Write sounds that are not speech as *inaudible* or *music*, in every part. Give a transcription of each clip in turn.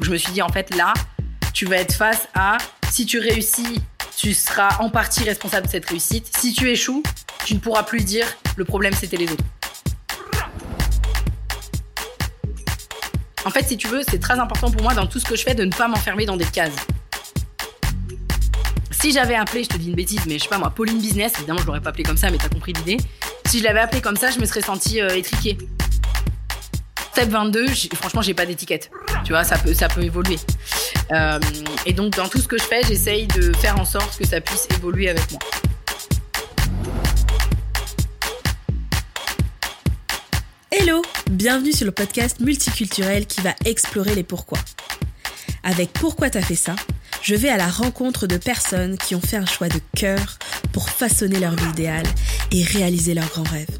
Je me suis dit, en fait, là, tu vas être face à si tu réussis, tu seras en partie responsable de cette réussite. Si tu échoues, tu ne pourras plus dire le problème c'était les autres. En fait, si tu veux, c'est très important pour moi dans tout ce que je fais de ne pas m'enfermer dans des cases. Si j'avais appelé, je te dis une bêtise, mais je sais pas moi, Pauline Business, évidemment je l'aurais pas appelé comme ça, mais t'as compris l'idée. Si je l'avais appelé comme ça, je me serais sentie euh, étriquée. Step 22, franchement, j'ai pas d'étiquette. Tu vois, ça peut, ça peut évoluer. Euh, et donc, dans tout ce que je fais, j'essaye de faire en sorte que ça puisse évoluer avec moi. Hello, bienvenue sur le podcast multiculturel qui va explorer les pourquoi. Avec Pourquoi t'as fait ça je vais à la rencontre de personnes qui ont fait un choix de cœur pour façonner leur vie idéale et réaliser leurs grands rêves.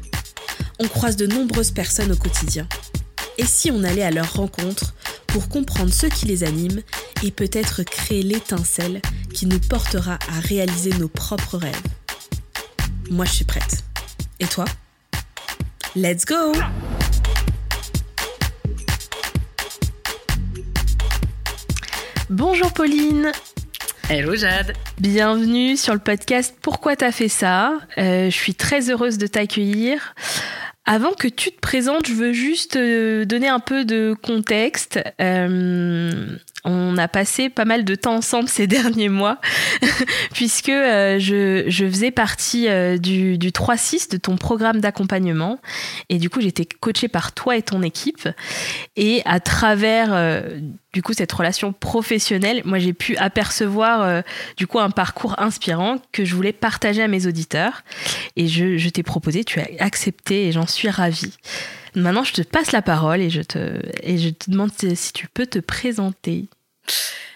On croise de nombreuses personnes au quotidien. Et si on allait à leur rencontre pour comprendre ce qui les anime et peut-être créer l'étincelle qui nous portera à réaliser nos propres rêves Moi, je suis prête. Et toi? Let's go Bonjour Pauline. Hello Jade. Bienvenue sur le podcast Pourquoi t'as fait ça? Euh, Je suis très heureuse de t'accueillir. Avant que tu te présentes, je veux juste euh, donner un peu de contexte. Euh, on a passé pas mal de temps ensemble ces *laughs* derniers mois, *laughs* puisque euh, je, faisais partie euh, du, 3-6 de ton programme d'accompagnement. Et du coup, j'étais coachée par toi et ton équipe. Et à travers euh, du coup cette relation professionnelle, moi j'ai pu apercevoir du coup un parcours inspirant que je voulais partager à mes auditeurs. Et je t'ai proposé, tu as accepté et j'en suis ravie. Maintenant, je te passe la parole et je te, demande si tu peux te présenter.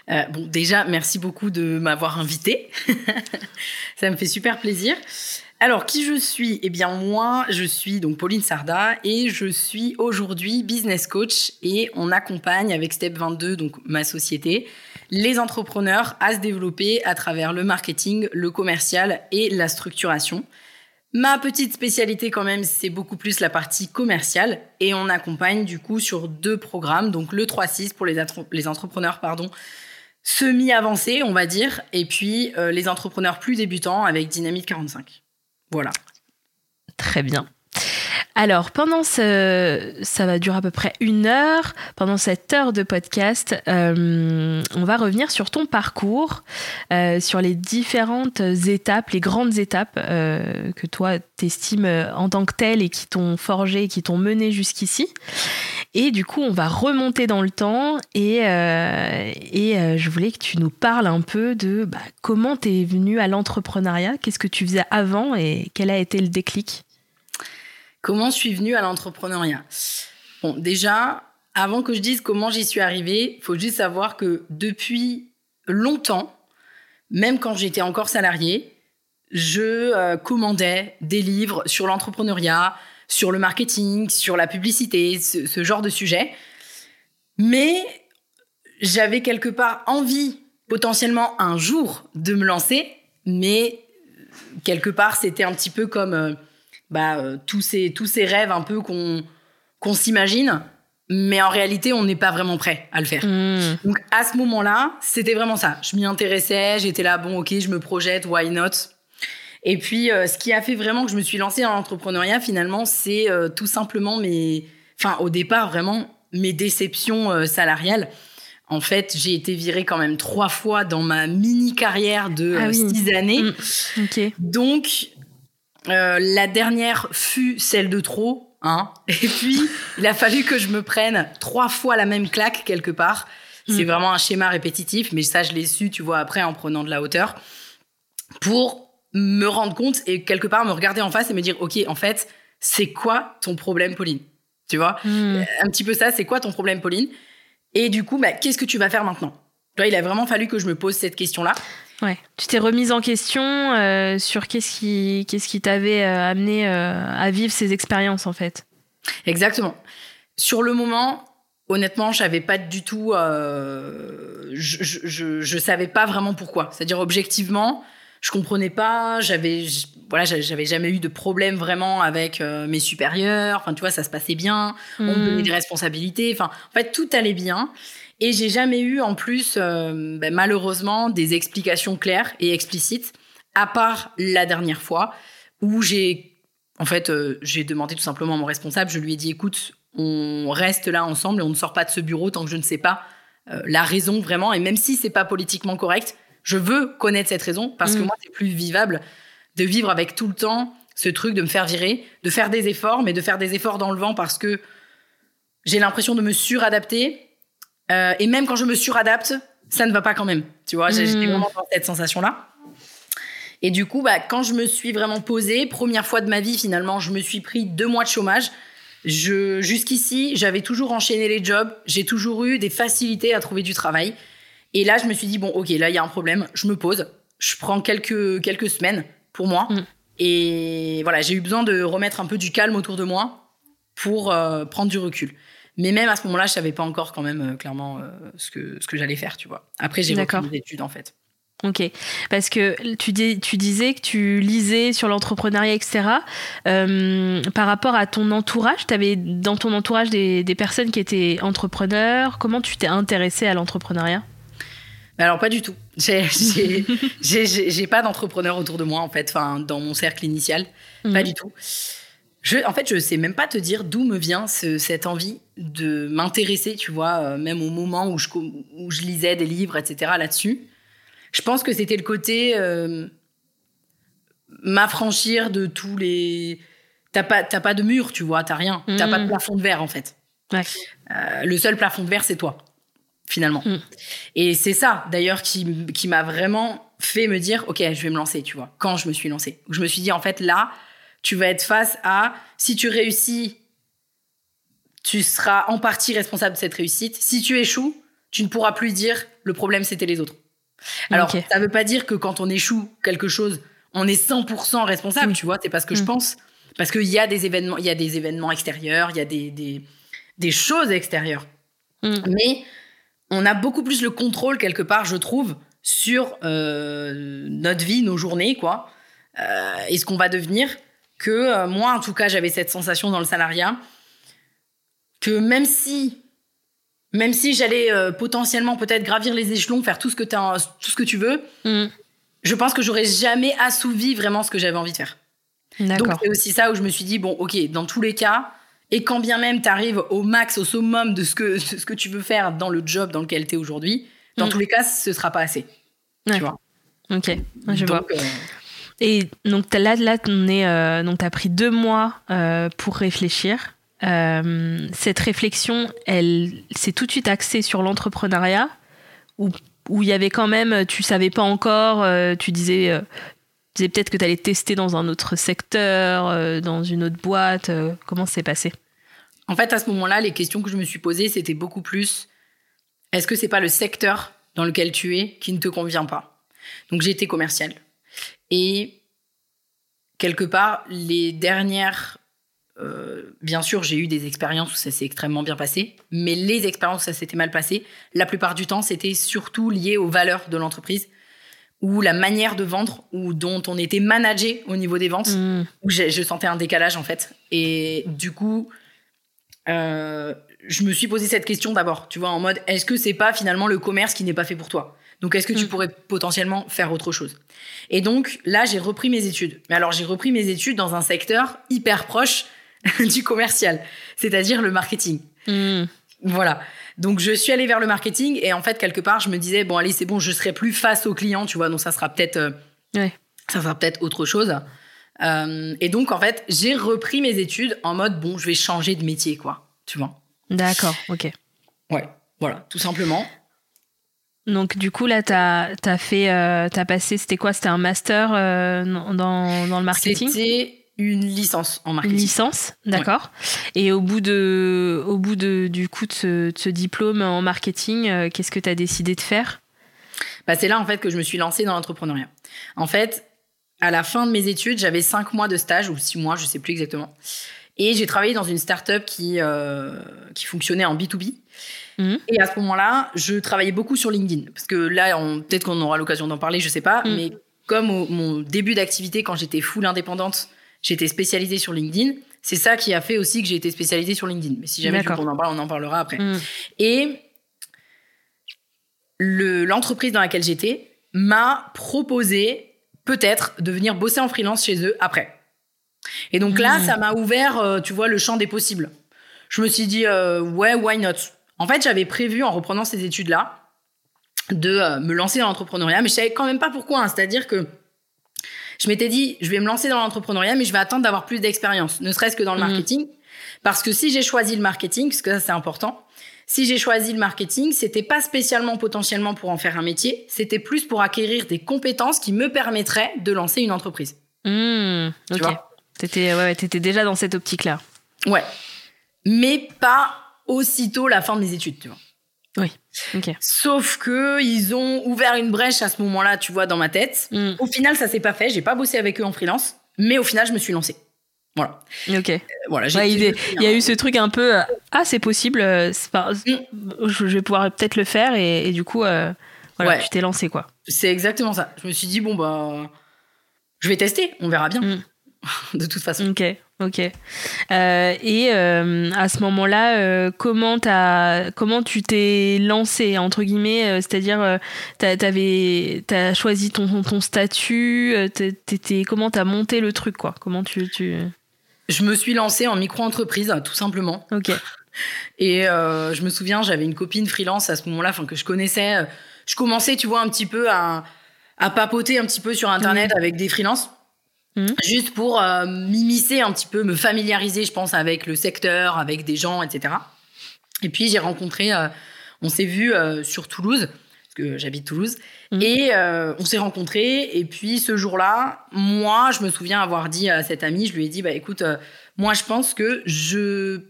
Euh, bon, déjà, merci beaucoup de m'avoir invité. *laughs* Ça me fait super plaisir. Alors, qui je suis? Eh bien, moi, je suis donc Pauline Sarda et je suis aujourd'hui business coach et on accompagne avec Step 22, donc ma société, les entrepreneurs à se développer à travers le marketing, le commercial et la structuration. Ma petite spécialité quand même, c'est beaucoup plus la partie commerciale et on accompagne du coup sur deux programmes, donc le 3-6 pour les, entrepreneurs pardon, semi-avancés, on va dire, et puis euh, les entrepreneurs plus débutants avec Dynamite 45. Voilà. Très bien. Alors, pendant ce, ça va durer à peu près une heure. Pendant cette heure de podcast, euh, on va revenir sur ton parcours, euh, sur les différentes étapes, les grandes étapes euh, que toi t'estimes en tant que telles et qui t'ont forgé, qui t'ont mené jusqu'ici. Et du coup, on va remonter dans le temps et, et je voulais que tu nous parles un peu de bah, comment t'es venu à l'entrepreneuriat, qu'est-ce que tu faisais avant et quel a été le déclic? Comment je suis venue à l'entrepreneuriat Bon, déjà, avant que je dise comment j'y suis arrivée, faut juste savoir que depuis longtemps, même quand j'étais encore salariée, je euh, commandais des livres sur l'entrepreneuriat, sur le marketing, sur la publicité, ce, genre de sujet. Mais j'avais quelque part envie potentiellement un jour de me lancer, mais quelque part c'était un petit peu comme... Bah, euh, tous, ces, tous ces rêves un peu qu'on qu'on s'imagine, mais en réalité, on n'est pas vraiment prêt à le faire. Hmm. Donc à ce moment-là, c'était vraiment ça. Je m'y intéressais, j'étais là, bon, ok, je me projette, why not? Et puis, euh, ce qui a fait vraiment que je me suis lancée dans l'entrepreneuriat, finalement, c'est euh, tout simplement mes, enfin, au départ, vraiment mes déceptions salariales. En fait, j'ai été virée quand même trois fois dans ma mini carrière de ah six années. Hmm. Donc, euh, la dernière fut celle de trop. Hein. *laughs* Et puis, il a fallu que je me prenne trois fois la même claque quelque part. C'est mm. vraiment un schéma répétitif, mais ça, je l'ai su, tu vois, après en prenant de la hauteur, pour me rendre compte et quelque part me regarder en face et me dire, OK, en fait, c'est quoi ton problème, Pauline? Tu vois? Mm. Un petit peu ça, c'est quoi ton problème, Pauline? Et du coup, bah, qu'est-ce que tu vas faire maintenant? Il a vraiment fallu que je me pose cette question-là. Ouais. Tu t'es remise en question euh, sur qu'est-ce qui qu'est-ce qui t'avait euh, amené euh, à vivre ces expériences en fait? Exactement. Sur le moment, honnêtement, je savais pas du tout. Je, je, je, savais pas vraiment pourquoi. C'est-à-dire objectivement, je comprenais pas, j'avais voilà, j'avais jamais eu de problème vraiment avec euh, mes supérieurs. Enfin, tu vois, ça se passait bien. On me donnait hmm. des responsabilités. Enfin, en fait, tout allait bien. Et j'ai jamais eu, en plus, euh, ben, malheureusement, des explications claires et explicites, à part la dernière fois où j'ai, en fait, euh, j'ai demandé tout simplement à mon responsable. Je lui ai dit, écoute, on reste là ensemble et on ne sort pas de ce bureau tant que je ne sais pas la raison vraiment. Et même si c'est pas politiquement correct, je veux connaître cette raison parce que mm. moi, c'est plus vivable de vivre avec tout le temps ce truc de me faire virer, de faire des efforts, mais de faire des efforts dans le vent parce que j'ai l'impression de me suradapter. Euh, et même quand je me suradapte, ça ne va pas quand même. Tu vois, j'ai mm. vraiment cette sensation-là. Et du coup, bah, quand je me suis vraiment posée, première fois de ma vie, finalement, je me suis pris deux mois de chômage. Je, jusqu'ici, j'avais toujours enchaîné les jobs. J'ai toujours eu des facilités à trouver du travail. Et là, je me suis dit, bon, ok, là, il y a un problème. Je me pose. Je prends quelques, quelques semaines pour moi. Mm. Et voilà, j'ai eu besoin de remettre un peu du calme autour de moi pour euh, prendre du recul. Mais même à ce moment-là, je savais pas encore quand même euh, clairement euh, ce que, ce que j'allais faire, tu vois. Après, j'ai repris mes études, en fait. Ok, parce que tu, dis, tu disais que tu lisais sur l'entrepreneuriat, etc. par rapport à ton entourage, tu avais dans ton entourage des, des personnes qui étaient entrepreneurs. Comment tu t'es intéressé à l'entrepreneuriat? Alors pas du tout. *laughs* J'ai pas d'entrepreneur autour de moi en fait, enfin dans mon cercle initial, pas mhm. du tout. Je, en fait, je sais même pas te dire d'où me vient cette envie de m'intéresser, tu vois, euh, même au moment où je, où je lisais des livres, etc. là-dessus. Je pense que c'était le côté euh, m'affranchir de tous les. T'as pas, pas de mur, tu vois, t'as rien. T'as pas de mhm. plafond de verre en fait. Euh, le seul plafond de verre, c'est toi finalement. Mm. Et c'est ça, d'ailleurs, qui, qui m'a vraiment fait me dire, OK, je vais me lancer, tu vois, quand je me suis lancée. Je me suis dit, en fait, là, tu vas être face à, si tu réussis, tu seras en partie responsable de cette réussite. Si tu échoues, tu ne pourras plus dire, le problème, c'était les autres. Alors, ça ne veut pas dire que quand on échoue quelque chose, on est 100% responsable, mm. tu vois, c'est pas ce que je mm. pense. Parce qu'il y a des événements, il y a des événements extérieurs, il y a des, des, des choses extérieures. Mais on a beaucoup plus le contrôle quelque part, je trouve, sur euh, notre vie, nos journées, quoi, euh, et ce qu'on va devenir. Que euh, moi, en tout cas, j'avais cette sensation dans le salariat que même si, même si j'allais potentiellement peut-être gravir les échelons, faire tout ce que, tout ce que tu veux, mm. je pense que j'aurais jamais assouvi vraiment ce que j'avais envie de faire. Donc c'est aussi ça où je me suis dit bon, ok, dans tous les cas, et quand bien même tu arrives au max, au summum de ce, que, *laughs* ce que tu veux faire dans le job dans lequel tu es aujourd'hui, dans mm. tous les cas, ce sera pas assez. Tu vois Ok, je vois. Euh, et donc là, là euh, donc tu as pris deux mois euh, pour réfléchir. cette réflexion, elle s'est tout de suite axée sur l'entrepreneuriat ou où il y avait quand même, tu savais pas encore, tu disais, disais peut-être que tu allais tester dans un autre secteur, dans une autre boîte. comment c'est passé? En fait, à ce moment-là, les questions que je me suis posées, c'était beaucoup plus est-ce que c'est pas le secteur dans lequel tu es qui ne te convient pas? Donc été commerciale. Et quelque part, les dernières. Euh, bien sûr, j'ai eu des expériences où ça s'est extrêmement bien passé, mais les expériences où ça s'était mal passé, la plupart du temps, c'était surtout lié aux valeurs de l'entreprise ou la manière de vendre ou dont on était managé au niveau des ventes, mmh. où je sentais un décalage en fait. Et du coup, euh, je me suis posé cette question d'abord, tu vois, en mode, est-ce que c'est pas finalement le commerce qui n'est pas fait pour toi? Donc, est-ce que tu mm. pourrais potentiellement faire autre chose? Et donc, là, j'ai repris mes études. Mais alors, j'ai repris mes études dans un secteur hyper proche *laughs* du commercial, c'est-à-dire le marketing. Mm. Voilà. Donc, je suis allée vers le marketing et en fait, quelque part, je me disais, bon, allez, c'est bon, je serai plus face aux clients, tu vois, donc ça sera peut-être, euh, ça sera peut-être autre chose. Euh, et donc, en fait, j'ai repris mes études en mode, bon, je vais changer de métier, quoi. Tu vois. D'accord, ok. Ouais, voilà, tout simplement. Donc, du coup, là, tu as, fait, euh, as passé, c'était quoi? C'était un master euh, dans, dans, le marketing? C'était une licence en marketing. Une licence, d'accord. Et au bout, de, au bout de, du coup de ce, diplôme en marketing, qu'est-ce que tu as décidé de faire? Bah, C'est là, en fait, que je me suis lancée dans l'entrepreneuriat. En fait, à la fin de mes études, j'avais cinq mois de stage ou six mois, je sais plus exactement. Et j'ai travaillé dans une start-up qui, euh, qui fonctionnait en B2B. Mhm. Et à ce moment-là, je travaillais beaucoup sur LinkedIn. Parce que là, peut-être qu'on aura l'occasion d'en parler, je sais pas. Mhm. Mais comme au, mon début d'activité, quand j'étais full indépendante, j'étais spécialisée sur LinkedIn. C'est ça qui a fait aussi que j'ai été spécialisée sur LinkedIn. Mais si jamais tu qu'on en parle, on en parlera après. Mm. Et le- l'entreprise dans laquelle j'étais m'a proposé peut-être de venir bosser en freelance chez eux après. Et donc là, Mhm. ça m'a ouvert, euh, tu vois, le champ des possibles. Je me suis dit, euh, ouais, why not? En fait, j'avais prévu, en reprenant ces études-là, de euh, me lancer dans l'entrepreneuriat, mais je savais quand même pas pourquoi. hein. C'est-à-dire que je m'étais dit, je vais me lancer dans l'entrepreneuriat, mais je vais attendre d'avoir plus d'expérience, ne serait-ce que dans le Mhm. marketing. Parce que si j'ai choisi le marketing, parce que ça c'est important, si j'ai choisi le marketing, c'était pas spécialement potentiellement pour en faire un métier, c'était plus pour acquérir des compétences qui me permettraient de lancer une entreprise. Mm, Tu ok. vois T'étais ouais, déjà dans cette optique-là. Ouais. Mais pas aussitôt la fin de mes études, tu vois. Ok. Sauf que ils ont ouvert une brèche à ce moment-là, tu vois, dans ma tête. Mm, Au final, ça s'est pas fait. J'ai pas bossé avec eux en freelance, mais au final, je me suis lancée. Voilà. ok. Euh, Voilà. j'ai- Ouais, il, est- il y a eu ce truc un peu euh, ah c'est possible, euh, pas- Mm. je vais pouvoir peut-être le faire et, et du coup euh, voilà Ouais. tu t'es lancé quoi. C'est exactement ça. Je me suis dit bon bah, je vais tester. On verra bien. Mm. *laughs* De toute façon. Ok, ok. Euh, et euh, à ce moment-là, euh, comment, comment tu t'es lancé, entre guillemets C'est-à-dire, t'avais, t'as choisi ton, ton statut t'étais, Comment t'as monté le truc, quoi? Comment tu... tu... Je me suis lancée en micro-entreprise, tout simplement. Ok. *laughs* Et je me souviens, j'avais une copine freelance à ce moment-là, enfin que je connaissais. Je commençais, tu vois, un petit peu à, à papoter un petit peu sur Internet avec des freelances. Mhm. Juste pour euh, m'immiscer un petit peu, me familiariser, je pense, avec le secteur, avec des gens, etc. Et puis j'ai rencontré, euh, on s'est vu euh, sur Toulouse, parce que j'habite Toulouse, Mhm. et euh, on s'est rencontrés. Et puis ce jour-là, moi, je me souviens avoir dit à cette amie, je lui ai dit, bah écoute, moi je pense que je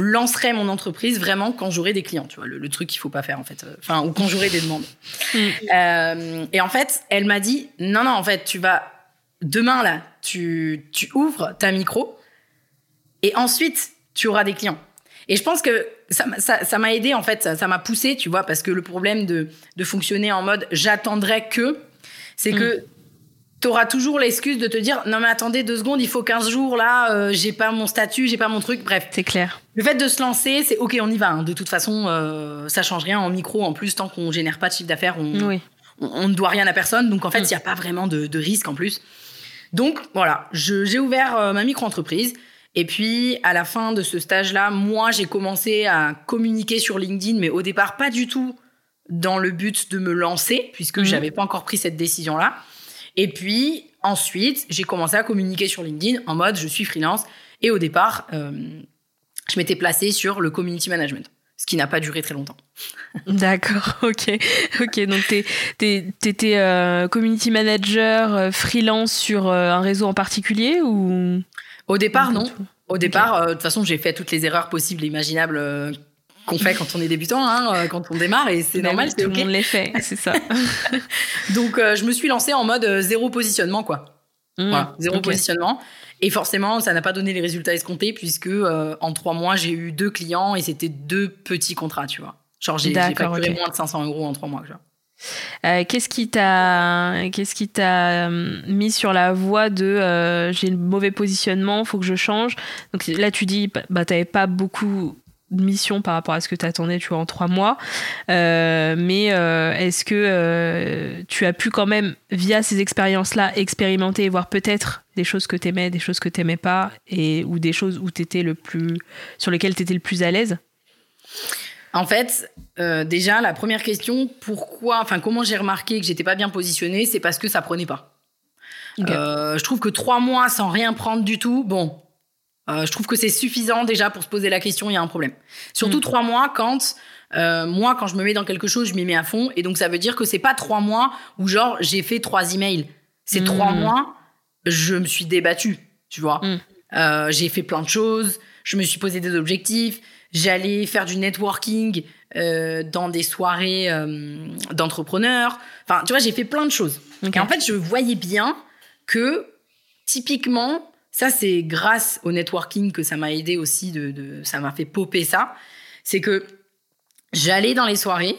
lancerai mon entreprise vraiment quand j'aurai des clients, tu vois, le, le truc qu'il faut pas faire en fait, enfin ou quand j'aurai des demandes. Mm. Euh, et en fait, elle m'a dit non non en fait tu vas demain là, tu tu ouvres ta micro et ensuite tu auras des clients. Et je pense que ça m'a- ça ça m'a aidé en fait, ça m'a poussé, tu vois, parce que le problème de de fonctionner en mode j'attendrai que, c'est que tu auras toujours l'excuse de te dire non mais attendez deux secondes, il faut 15 jours là, euh, j'ai pas mon statut, j'ai pas mon truc, bref. C'est clair. Le fait de se lancer, c'est ok, on y va. hein. De toute façon, euh, ça change rien en micro. En plus, tant qu'on génère pas de chiffre d'affaires, on, Oui. on, on ne doit rien à personne. Donc en fait, il Mm. n'y a pas vraiment de, de risque en plus. Donc voilà, je- j'ai ouvert euh, ma micro-entreprise. Et puis à la fin de ce stage-là, moi, j'ai commencé à communiquer sur LinkedIn, mais au départ, pas du tout dans le but de me lancer, puisque Mhm. j'avais pas encore pris cette décision-là. Et puis ensuite, j'ai commencé à communiquer sur LinkedIn en mode je suis freelance. Et au départ, euh, je m'étais placée sur le community management, ce qui n'a pas duré très longtemps. D'accord, *laughs* ok. Ok, donc t'es- t'étais euh, community manager euh, freelance sur euh, un réseau en particulier ou? Au départ, non. Au départ, euh, de toute façon, j'ai fait toutes les erreurs possibles et imaginables euh, qu'on fait quand on est débutant, hein, quand on démarre, et c'est Bah normal, oui, tout le monde les fait, c'est ça. *laughs* *laughs* Donc, euh, je me suis lancée en mode zéro positionnement, quoi. Mm, Voilà, zéro ok. positionnement. Et forcément, ça n'a pas donné les résultats escomptés, puisque euh, en trois mois, j'ai eu deux clients et c'était deux petits contrats, tu vois. Genre, j'ai facturé ok. moins de 500 euros en trois mois, tu vois. Euh, qu'est-ce qui t'a qu'est-ce qui t'a euh, mis sur la voie de euh, j'ai le mauvais positionnement faut que je change? Donc là tu dis bah t'avais pas beaucoup de missions par rapport à ce que t'attendais tu vois en trois mois. Euh, mais euh, est-ce que euh, tu as pu quand même via ces expériences là expérimenter et voir peut-être des choses que t'aimais des choses que t'aimais pas et ou des choses où t'étais le plus sur lesquelles t'étais le plus à l'aise? En fait, euh, déjà, la première question, pourquoi, enfin, comment j'ai remarqué que j'étais pas bien positionnée, c'est parce que ça prenait pas. Euh, je trouve que trois mois sans rien prendre du tout, bon, euh, je trouve que c'est suffisant déjà pour se poser la question, il y a un problème. Surtout Mm. trois mois quand, euh, moi, quand je me mets dans quelque chose, je m'y mets à fond. Et donc, ça veut dire que c'est pas trois mois où, genre, j'ai fait trois emails. C'est Mm. trois mois, je me suis débattue, tu vois. Mm. Euh, j'ai fait plein de choses, je me suis posé des objectifs, j'allais faire du networking dans des soirées d'entrepreneurs. Enfin, tu vois, j'ai fait plein de choses. Ok. Et en fait, je voyais bien que, typiquement, ça, c'est grâce au networking que ça m'a aidé aussi, de, de- ça m'a fait popper ça. C'est que j'allais dans les soirées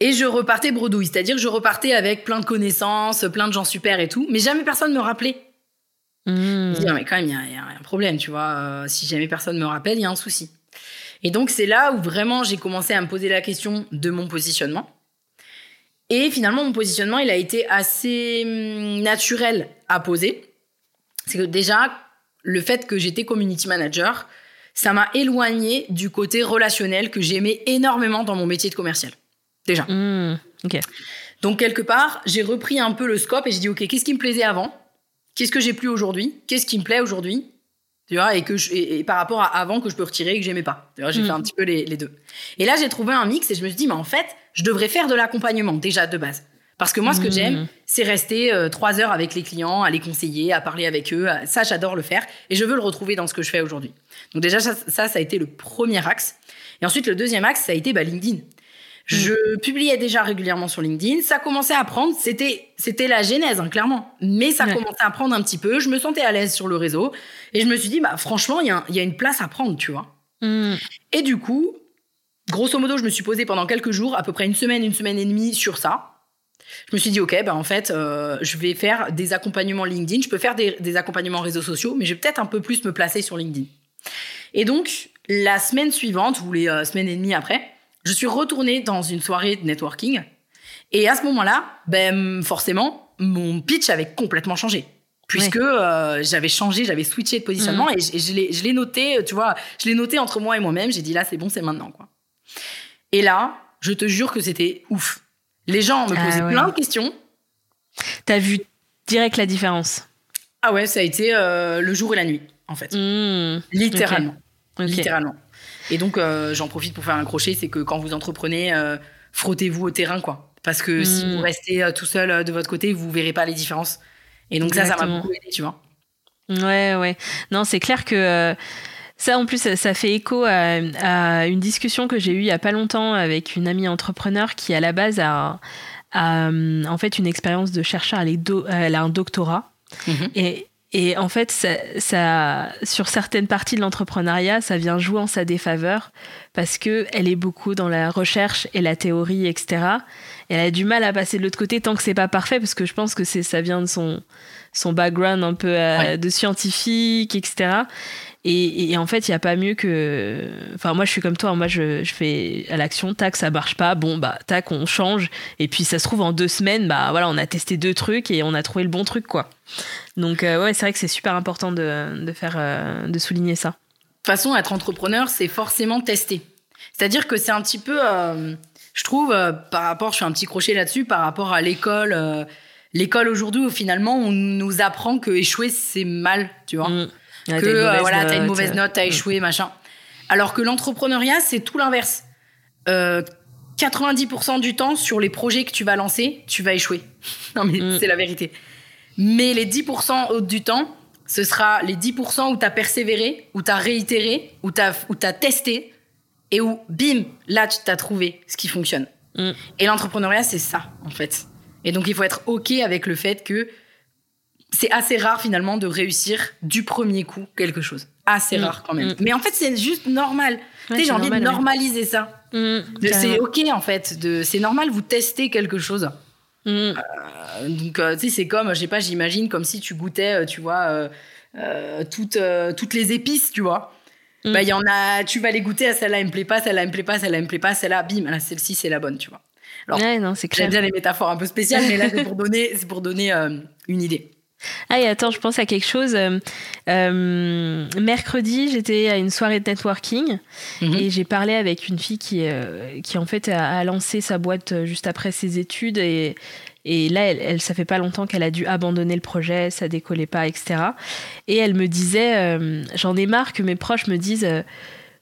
Et je repartais bredouille, c'est-à-dire que je repartais avec plein de connaissances, plein de gens super et tout, mais jamais personne me rappelait. Mmh. Je dis, ah, mais quand même, il y, y a un problème, tu vois. euh, si jamais personne me rappelle, il y a un souci. Et donc, c'est là où vraiment j'ai commencé à me poser la question de mon positionnement. Et finalement, mon positionnement, il a été assez hum, naturel à poser. C'est que déjà, le fait que j'étais community manager, ça m'a éloigné du côté relationnel que j'aimais énormément dans mon métier de commercial. Déjà. Mmh. Donc, quelque part, j'ai repris un peu le scope et j'ai dit, OK, qu'est-ce qui me plaisait avant? Qu'est-ce que j'ai plus aujourd'hui? Qu'est-ce qui me plaît aujourd'hui? Tu vois, et, que je- et, et par rapport à avant que je peux retirer et que j'aimais pas. Tu vois, j'ai Mm. fait un petit peu les, les deux. Et là, j'ai trouvé un mix et je me suis dit, mais en fait, je devrais faire de l'accompagnement déjà de base. Parce que moi, ce que j'aime, c'est rester euh, trois heures avec les clients, à les conseiller, à parler avec eux. à- Ça, j'adore le faire et je veux le retrouver dans ce que je fais aujourd'hui. Donc déjà, ça, ça, ça a été le premier axe. Et ensuite, le deuxième axe, ça a été bah, LinkedIn. Je publiais déjà régulièrement sur LinkedIn. Ça commençait à prendre. C'était, c'était la genèse, hein, clairement. Mais ça Ouais. commençait à prendre un petit peu. Je me sentais à l'aise sur le réseau. Et je me suis dit, bah, franchement, il y, a y une place à prendre, tu vois. Mmh. Et du coup, grosso modo, je me suis posée pendant quelques jours, à peu près une semaine, une semaine et demie sur ça. Je me suis dit, OK, bah, en fait, euh, je vais faire des accompagnements LinkedIn. Je peux faire des, des accompagnements réseaux sociaux, mais je vais peut-être un peu plus me placer sur LinkedIn. Et donc, la semaine suivante, ou les euh, semaines et demie après, je suis retournée dans une soirée de networking. Et à ce moment-là, ben, forcément, mon pitch avait complètement changé. Puisque euh, j'avais changé, j'avais switché de positionnement et, je- et je l'ai- je l'ai noté, tu vois, je l'ai noté entre moi et moi-même. J'ai dit là, c'est bon, c'est maintenant, quoi. Et là, je te jure que c'était ouf. Les gens me Ah posaient ouais. plein de questions. T'as vu direct la différence. Ah ouais, ça a été euh, le jour et la nuit, en fait. Mmh. Littéralement. Littéralement. Et donc, euh, j'en profite pour faire un crochet, c'est que quand vous entreprenez, euh, frottez-vous au terrain, quoi. Parce que si Mm. vous restez tout seul de votre côté, vous verrez pas les différences. Et donc ça, ça m'a beaucoup aidé, tu vois. Ouais, ouais. Non, c'est clair que ça, en plus, ça, ça fait écho à, à une discussion que j'ai eue il y a pas longtemps avec une amie entrepreneur qui, à la base, a, a, euh, en fait une expérience de chercheur. Elle, est do- elle a un doctorat. Mhm. Et, et en fait, ça, ça- sur certaines parties de l'entrepreneuriat, ça vient jouer en sa défaveur parce que elle est beaucoup dans la recherche et la théorie, etc. Et elle a du mal à passer de l'autre côté tant que c'est pas parfait parce que je pense que c'est ça vient de son son background un peu euh, Ouais. de scientifique, etc. Et, et en fait, il n'y a pas mieux que. Enfin, moi, je suis comme toi. Moi, je, je fais à l'action, tac, ça marche pas. Bon, bah, tac, on change. Et puis, ça se trouve, en deux semaines, bah, voilà, on a testé deux trucs et on a trouvé le bon truc, quoi. Donc, euh, ouais, c'est vrai que c'est super important de, de faire, euh, de souligner ça. De toute façon, être entrepreneur, c'est forcément tester. C'est-à-dire que c'est un petit peu, euh, je trouve, euh, par rapport, je fais un petit crochet là-dessus, par rapport à l'école. l'école aujourd'hui, où finalement, on nous apprend que échouer, c'est mal, tu vois. Mm. Ouais, que euh, voilà, t'as une mauvaise euh, note, t'as échoué, machin. Alors que l'entrepreneuriat, c'est tout l'inverse. Euh, 90% du temps, sur les projets que tu vas lancer, tu vas échouer. *laughs* Non, mais Mm. c'est la vérité. Mais les 10% autres du temps, ce sera les 10% où t'as persévéré, où t'as réitéré, où t'as, où t'as testé, et où, bim, là, tu t'as trouvé ce qui fonctionne. Mm. Et l'entrepreneuriat, c'est ça, en fait. Et donc, il faut être OK avec le fait que c'est assez rare, finalement, de réussir du premier coup quelque chose. Assez Mm. rare, quand même. Mm. Mais en fait, c'est juste normal. Ouais, j'ai envie normal, de ouais. normaliser ça. Mm, C'est. OK, en fait. C'est normal, vous testez quelque chose. Euh, donc, euh, tu sais, c'est comme, je sais pas, j'imagine comme si tu goûtais, euh, tu vois, euh, toutes, toutes les épices, tu vois. Bah, il y en a, tu vas les goûter, ah, celle-là, elle me plaît pas, celle-là, elle me plaît pas, celle-là, elle me plaît pas, celle-là, bim, celle-ci, c'est la bonne, tu vois. Alors, Ouais. J'aime bien les métaphores un peu spéciales, mais là, c'est pour *laughs* donner, pour donner une idée. Ah, et attends, je pense à quelque chose. Euh, euh, mercredi, j'étais à une soirée de networking Mhm. et j'ai parlé avec une fille qui, euh, qui en fait, a, a lancé sa boîte juste après ses études et, et là, elle, elle, ça fait pas longtemps qu'elle a dû abandonner le projet, ça décollait pas, etc. Et elle me disait, euh, j'en ai marre que mes proches me disent.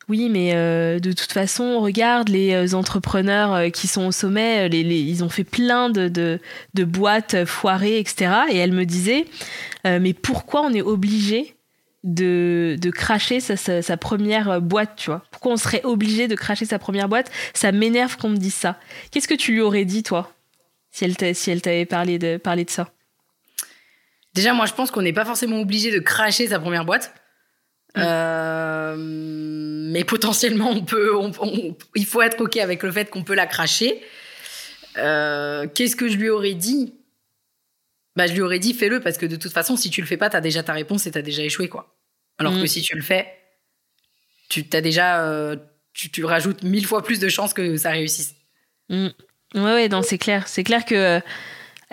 Oui, mais euh, de toute façon, regarde les euh, entrepreneurs euh, qui sont au sommet, ils ont fait plein de, boîtes foirées, etc. Et elle me disait, mais pourquoi on est obligé de, cracher sa, première boîte, tu vois? Pourquoi on serait obligé de cracher sa première boîte? Ça m'énerve qu'on me dise ça. Qu'est-ce que tu lui aurais dit, toi, si elle t'avait parlé de ça? Déjà, moi, je pense qu'on n'est pas forcément obligé de cracher sa première boîte. Mm. Euh, mais potentiellement, on peut, on- on- il faut être OK avec le fait qu'on peut la cracher. Euh, Qu'est-ce que je lui aurais dit? Bah, je lui aurais dit fais-le parce que de toute façon, si tu le fais pas, t'as déjà ta réponse et t'as déjà échoué, quoi. Alors Mm. que si tu le fais, tu t'as déjà, euh, tu, tu rajoutes mille fois plus de chances que ça réussisse. Mm. Ouais, ouais, non, c'est clair. C'est clair que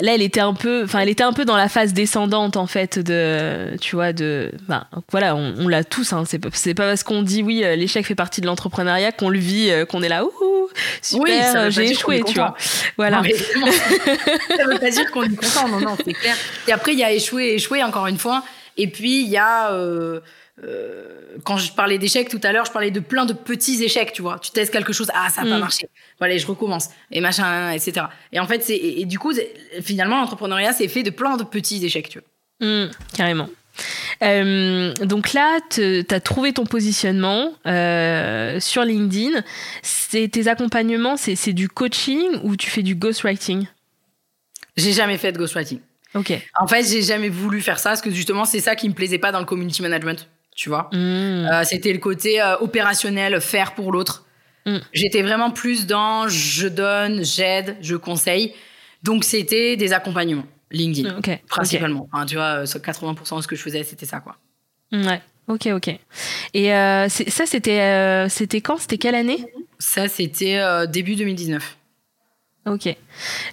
là, elle était un peu, enfin, elle était un peu dans la phase descendante en fait de, tu vois, de, ben, voilà, on, on l'a tous. Hein, c'est pas, c'est pas parce qu'on dit oui, euh, l'échec fait partie de l'entrepreneuriat qu'on le vit, euh, qu'on est là, ouh, super, Oui, euh, j'ai échoué, tu vois. Voilà. Non, mais *laughs* ça veut pas dire qu'on est content, non, non, c'est clair. Et après, il y a échoué, échoué, encore une fois. Et puis, il y a. euh, euh, quand je parlais d'échecs tout à l'heure, je parlais de plein de petits échecs, tu vois. Tu testes quelque chose, ah, ça n'a pas Mm. marché. Voilà, et je recommence. Et machin, etc. Et en fait, c'est. Et, et du coup, finalement, l'entrepreneuriat, c'est fait de plein de petits échecs, tu vois. Mm, carrément. Euh, donc là, tu as trouvé ton positionnement euh, sur LinkedIn. C'est tes accompagnements, c'est c'est du coaching ou tu fais du ghostwriting? J'ai jamais fait de ghostwriting. Ok. En fait, j'ai jamais voulu faire ça parce que justement, c'est ça qui me plaisait pas dans le community management, tu vois. Mm. Euh, C'était le côté euh, opérationnel, faire pour l'autre. Mm. J'étais vraiment plus dans je donne, j'aide, je conseille. Donc, c'était des accompagnements, LinkedIn, principalement. Enfin, tu vois, euh, 80% de ce que je faisais, c'était ça, quoi. ok. Ouais. Ok, ok. Et euh, ça, c'était euh, c'était quand? C'était quelle année? Ça, c'était euh, début 2019. Ok.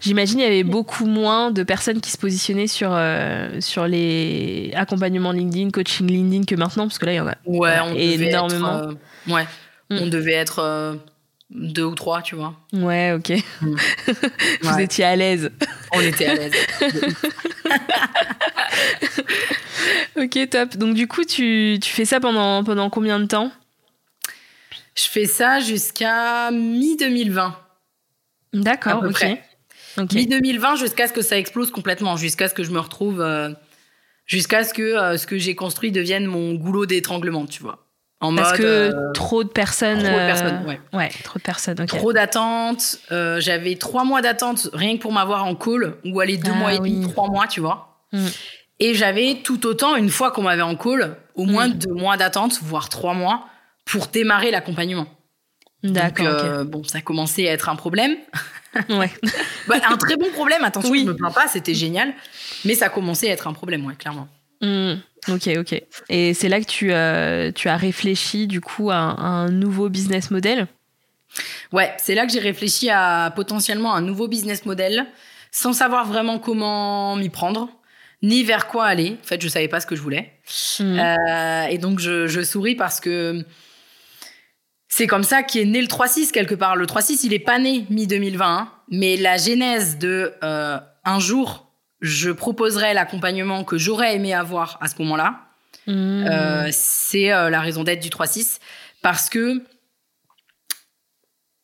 J'imagine il y avait beaucoup moins de personnes qui se positionnaient sur, euh, sur les accompagnements LinkedIn, coaching LinkedIn que maintenant, parce que là, il y en a. Ouais, on devait énormément. être, euh, ouais, Mm. on devait être euh, deux ou trois, tu vois. Ouais, ok. *laughs* Vous Ouais. étiez à l'aise. On était à l'aise. *laughs* Ok, top. Donc, du coup, tu, tu fais ça pendant, pendant combien de temps? Je fais ça jusqu'à mi-2020. D'accord, ok. près. Ok. Mi-2020 jusqu'à ce que ça explose complètement, jusqu'à ce que je me retrouve, euh, jusqu'à ce que euh, ce que j'ai construit devienne mon goulot d'étranglement, tu vois. En Parce mode que euh, trop de personnes. trop de personnes, ouais. Ouais, trop de personnes, ok. trop d'attentes. J'avais trois mois d'attente rien que pour m'avoir en call, ou aller deux Ah mois et demi, oui. trois mois, tu vois. Mm. Et j'avais tout autant, une fois qu'on m'avait en call, au moins Mm. deux mois d'attente, voire trois mois, pour démarrer l'accompagnement. D'accord, euh, bon, ça commençait à être un problème. *laughs* Ouais. *laughs* Bah, un très bon problème, attention, Oui. je me plains pas, c'était génial. Mais ça commençait à être un problème, ouais, clairement. Hmm, ok, ok. Et c'est là que tu, euh, tu as réfléchi du coup à, un- à un nouveau business model? Ouais, c'est là que j'ai réfléchi à potentiellement un nouveau business model, sans savoir vraiment comment m'y prendre, ni vers quoi aller. En fait, je savais pas ce que je voulais. Hmm. Euh, et donc, je, je souris parce que c'est comme ça qu'est né le 3-6 quelque part. Le 3-6, il est pas né mi-2020, hein, mais la genèse de euh, un jour, je proposerai l'accompagnement que j'aurais aimé avoir à ce moment-là. Hmm. Euh, c'est euh, la raison d'être du 3-6 parce que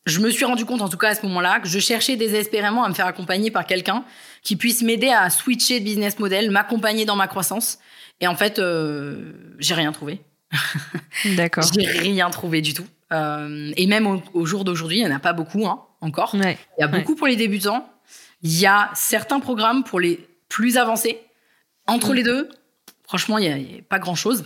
je me suis rendu compte, en tout cas à ce moment-là, que je cherchais désespérément à me faire accompagner par quelqu'un qui puisse m'aider à switcher de business model, m'accompagner dans ma croissance. Et en fait, euh, j'ai rien trouvé. *laughs* D'accord. J'ai rien trouvé du tout. Euh, et même au, au jour d'aujourd'hui, il n'y en a pas beaucoup hein, encore. Ouais. Il y a beaucoup pour les débutants. Il y a certains programmes pour les plus avancés. Entre Mm. les deux, franchement, il n'y a, pas grand-chose.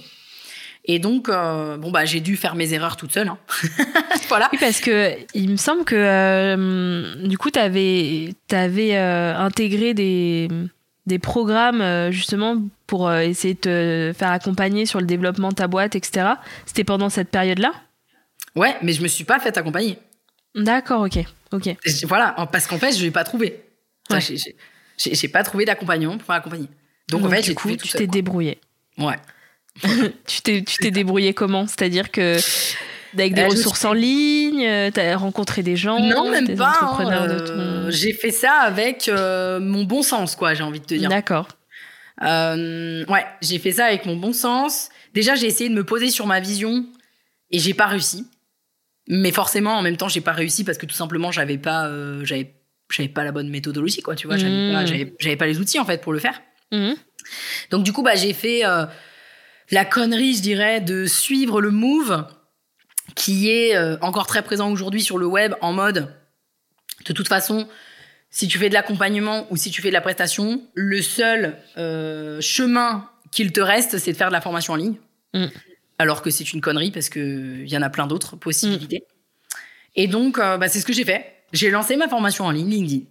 Et donc, euh, bon, bah, j'ai dû faire mes erreurs toute seule. hein. *laughs* voilà. Oui, parce que il me semble que euh, du coup, tu avais, intégré des, des programmes justement pour essayer de te faire accompagner sur le développement de ta boîte, etc. C'était pendant cette période-là? Ouais, mais je me suis pas fait accompagner. D'accord, ok. ok. Voilà, parce qu'en fait, je l'ai pas trouvé. Ouais. j'ai- pas trouvé d'accompagnement pour m'accompagner. Donc, en fait, du coup, tu t'es débrouillé. Ouais. *laughs* tu t'es tu t'es débrouillé comment? C'est-à-dire que avec des Euh, je ressources en ligne, euh, t'as rencontré des gens, Non, même des pas. hein, euh, ton- J'ai fait ça avec euh, mon bon sens, quoi, j'ai envie de te dire. D'accord. Ouais, j'ai fait ça avec mon bon sens. Déjà, j'ai essayé de me poser sur ma vision et j'ai pas réussi. Mais forcément, en même temps, j'ai pas réussi parce que tout simplement, j'avais pas, euh, j'avais, j'avais pas la bonne méthodologie, quoi. Tu vois, j'avais Mmh. pas, j'avais, j'avais pas les outils en fait pour le faire. Mhm. Donc du coup, bah, j'ai fait euh, la connerie, je dirais, de suivre le move qui est euh, encore très présent aujourd'hui sur le web en mode, de toute façon, si tu fais de l'accompagnement ou si tu fais de la prestation, le seul chemin qu'il te reste, c'est de faire de la formation en ligne. Mm. Alors que c'est une connerie parce qu'il y en a plein d'autres possibilités. Et donc, euh, bah, c'est ce que j'ai fait. J'ai lancé ma formation en ligne LinkedIn.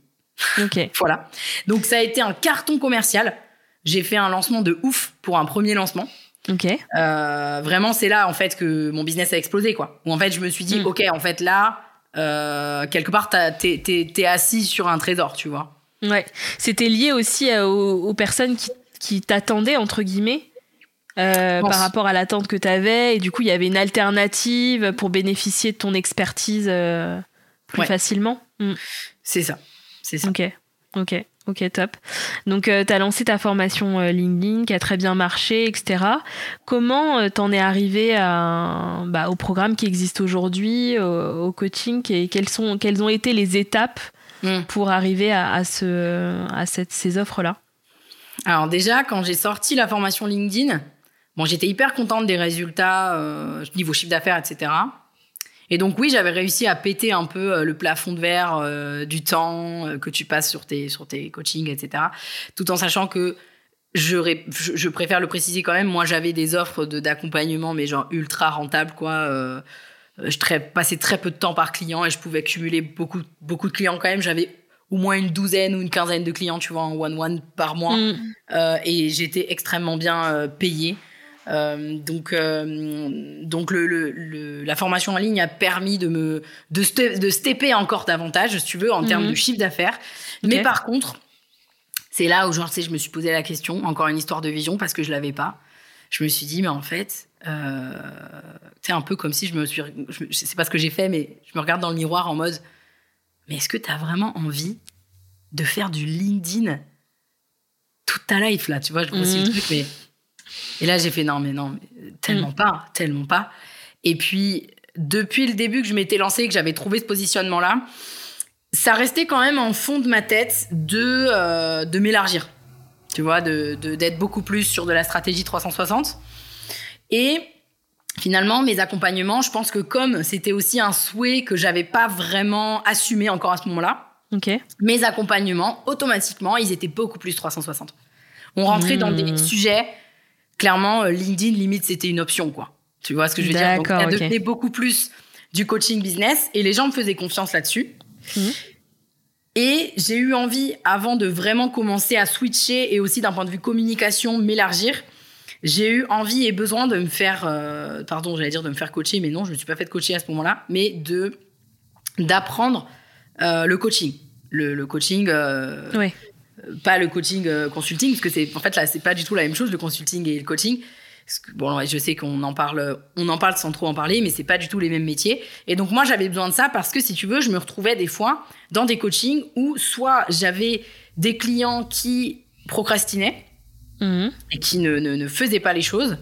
Ok. *laughs* voilà. Donc ça a été un carton commercial. J'ai fait un lancement de ouf pour un premier lancement. Ok. Euh, vraiment, c'est là en fait que mon business a explosé, quoi. Où en fait, je me suis dit, Mm. ok, en fait là, euh, quelque part, t'es t'es assis sur un trésor, tu vois. Ouais. C'était lié aussi aux, aux personnes qui, qui t'attendaient, entre guillemets, euh, par rapport à l'attente que tu avais. Et du coup, il y avait une alternative pour bénéficier de ton expertise euh, plus Ouais. facilement. Mm. C'est ça, c'est ça. Ok, ok, ok, top. Donc, tu as lancé ta formation euh, LinkedIn qui a très bien marché, etc. Comment euh, t'en es arrivé à, bah, au programme qui existe aujourd'hui, au, au coaching et quelles, sont, quelles ont été les étapes Mm. pour arriver à, à, ce, à cette, ces offres-là? Alors déjà, quand j'ai sorti la formation LinkedIn, bon, j'étais hyper contente des résultats euh, niveau chiffre d'affaires, etc. Et donc oui, j'avais réussi à péter un peu euh, le plafond de verre euh, du temps que tu passes sur tes, sur tes coachings, etc. Tout en sachant que je, ré- je, je préfère le préciser quand même, moi j'avais des offres de- d'accompagnement, mais genre ultra rentables, quoi. euh, je très, passais très peu de temps par client et je pouvais cumuler beaucoup, beaucoup de clients quand même. J'avais au moins une douzaine ou une quinzaine de clients, tu vois, en one-one par mois. Mm. Euh, et j'étais extrêmement bien payée. Euh, donc, euh, donc le, le- le- la formation en ligne a permis de me de, ste- de stepper encore davantage, si tu veux, en termes Mhm. de chiffre d'affaires. Mais par contre, c'est là où genre, je me suis posé la question, encore une histoire de vision parce que je l'avais pas. Je me suis dit, mais en fait, euh, c'est un peu comme si je me suis, sais pas ce que j'ai fait, mais je me regarde dans le miroir en mode, mais est-ce que tu as vraiment envie de faire du LinkedIn toute ta life là, tu vois, je grossis Mhm. le truc, mais et là j'ai fait non, mais non, mais tellement pas, tellement pas. Et puis depuis le début que je m'étais lancée, que j'avais trouvé ce positionnement là, ça restait quand même en fond de ma tête de euh, de m'élargir, tu vois, de de- d'être beaucoup plus sur de la stratégie 360. Et finalement, mes accompagnements, je pense que comme c'était aussi un souhait que j'avais pas vraiment assumé encore à ce moment-là, mes accompagnements, automatiquement, ils étaient beaucoup plus 360. On rentrait dans des sujets, clairement, euh, LinkedIn, limite, c'était une option, quoi. Tu vois ce que je veux dire? Donc, ça devenait beaucoup plus du coaching business et les gens me faisaient confiance là-dessus. Mhm. Et j'ai eu envie, avant de vraiment commencer à switcher et aussi d'un point de vue communication, m'élargir, j'ai eu envie et besoin de me faire, euh, pardon, j'allais dire de me faire coacher, mais non, je ne me suis pas fait coacher à ce moment-là, mais de d'apprendre euh, le coaching. Le, le coaching, euh, Ouais. Pas le coaching euh, consulting, parce que c'est en fait là, c'est pas du tout la même chose, le consulting et le coaching. Parce que, bon, je sais qu'on en parle, on en parle sans trop en parler, mais c'est pas du tout les mêmes métiers. Et donc moi, j'avais besoin de ça parce que si tu veux, je me retrouvais des fois dans des coachings où soit j'avais des clients qui procrastinaient Mhm. et qui ne, ne, ne faisaient pas les choses,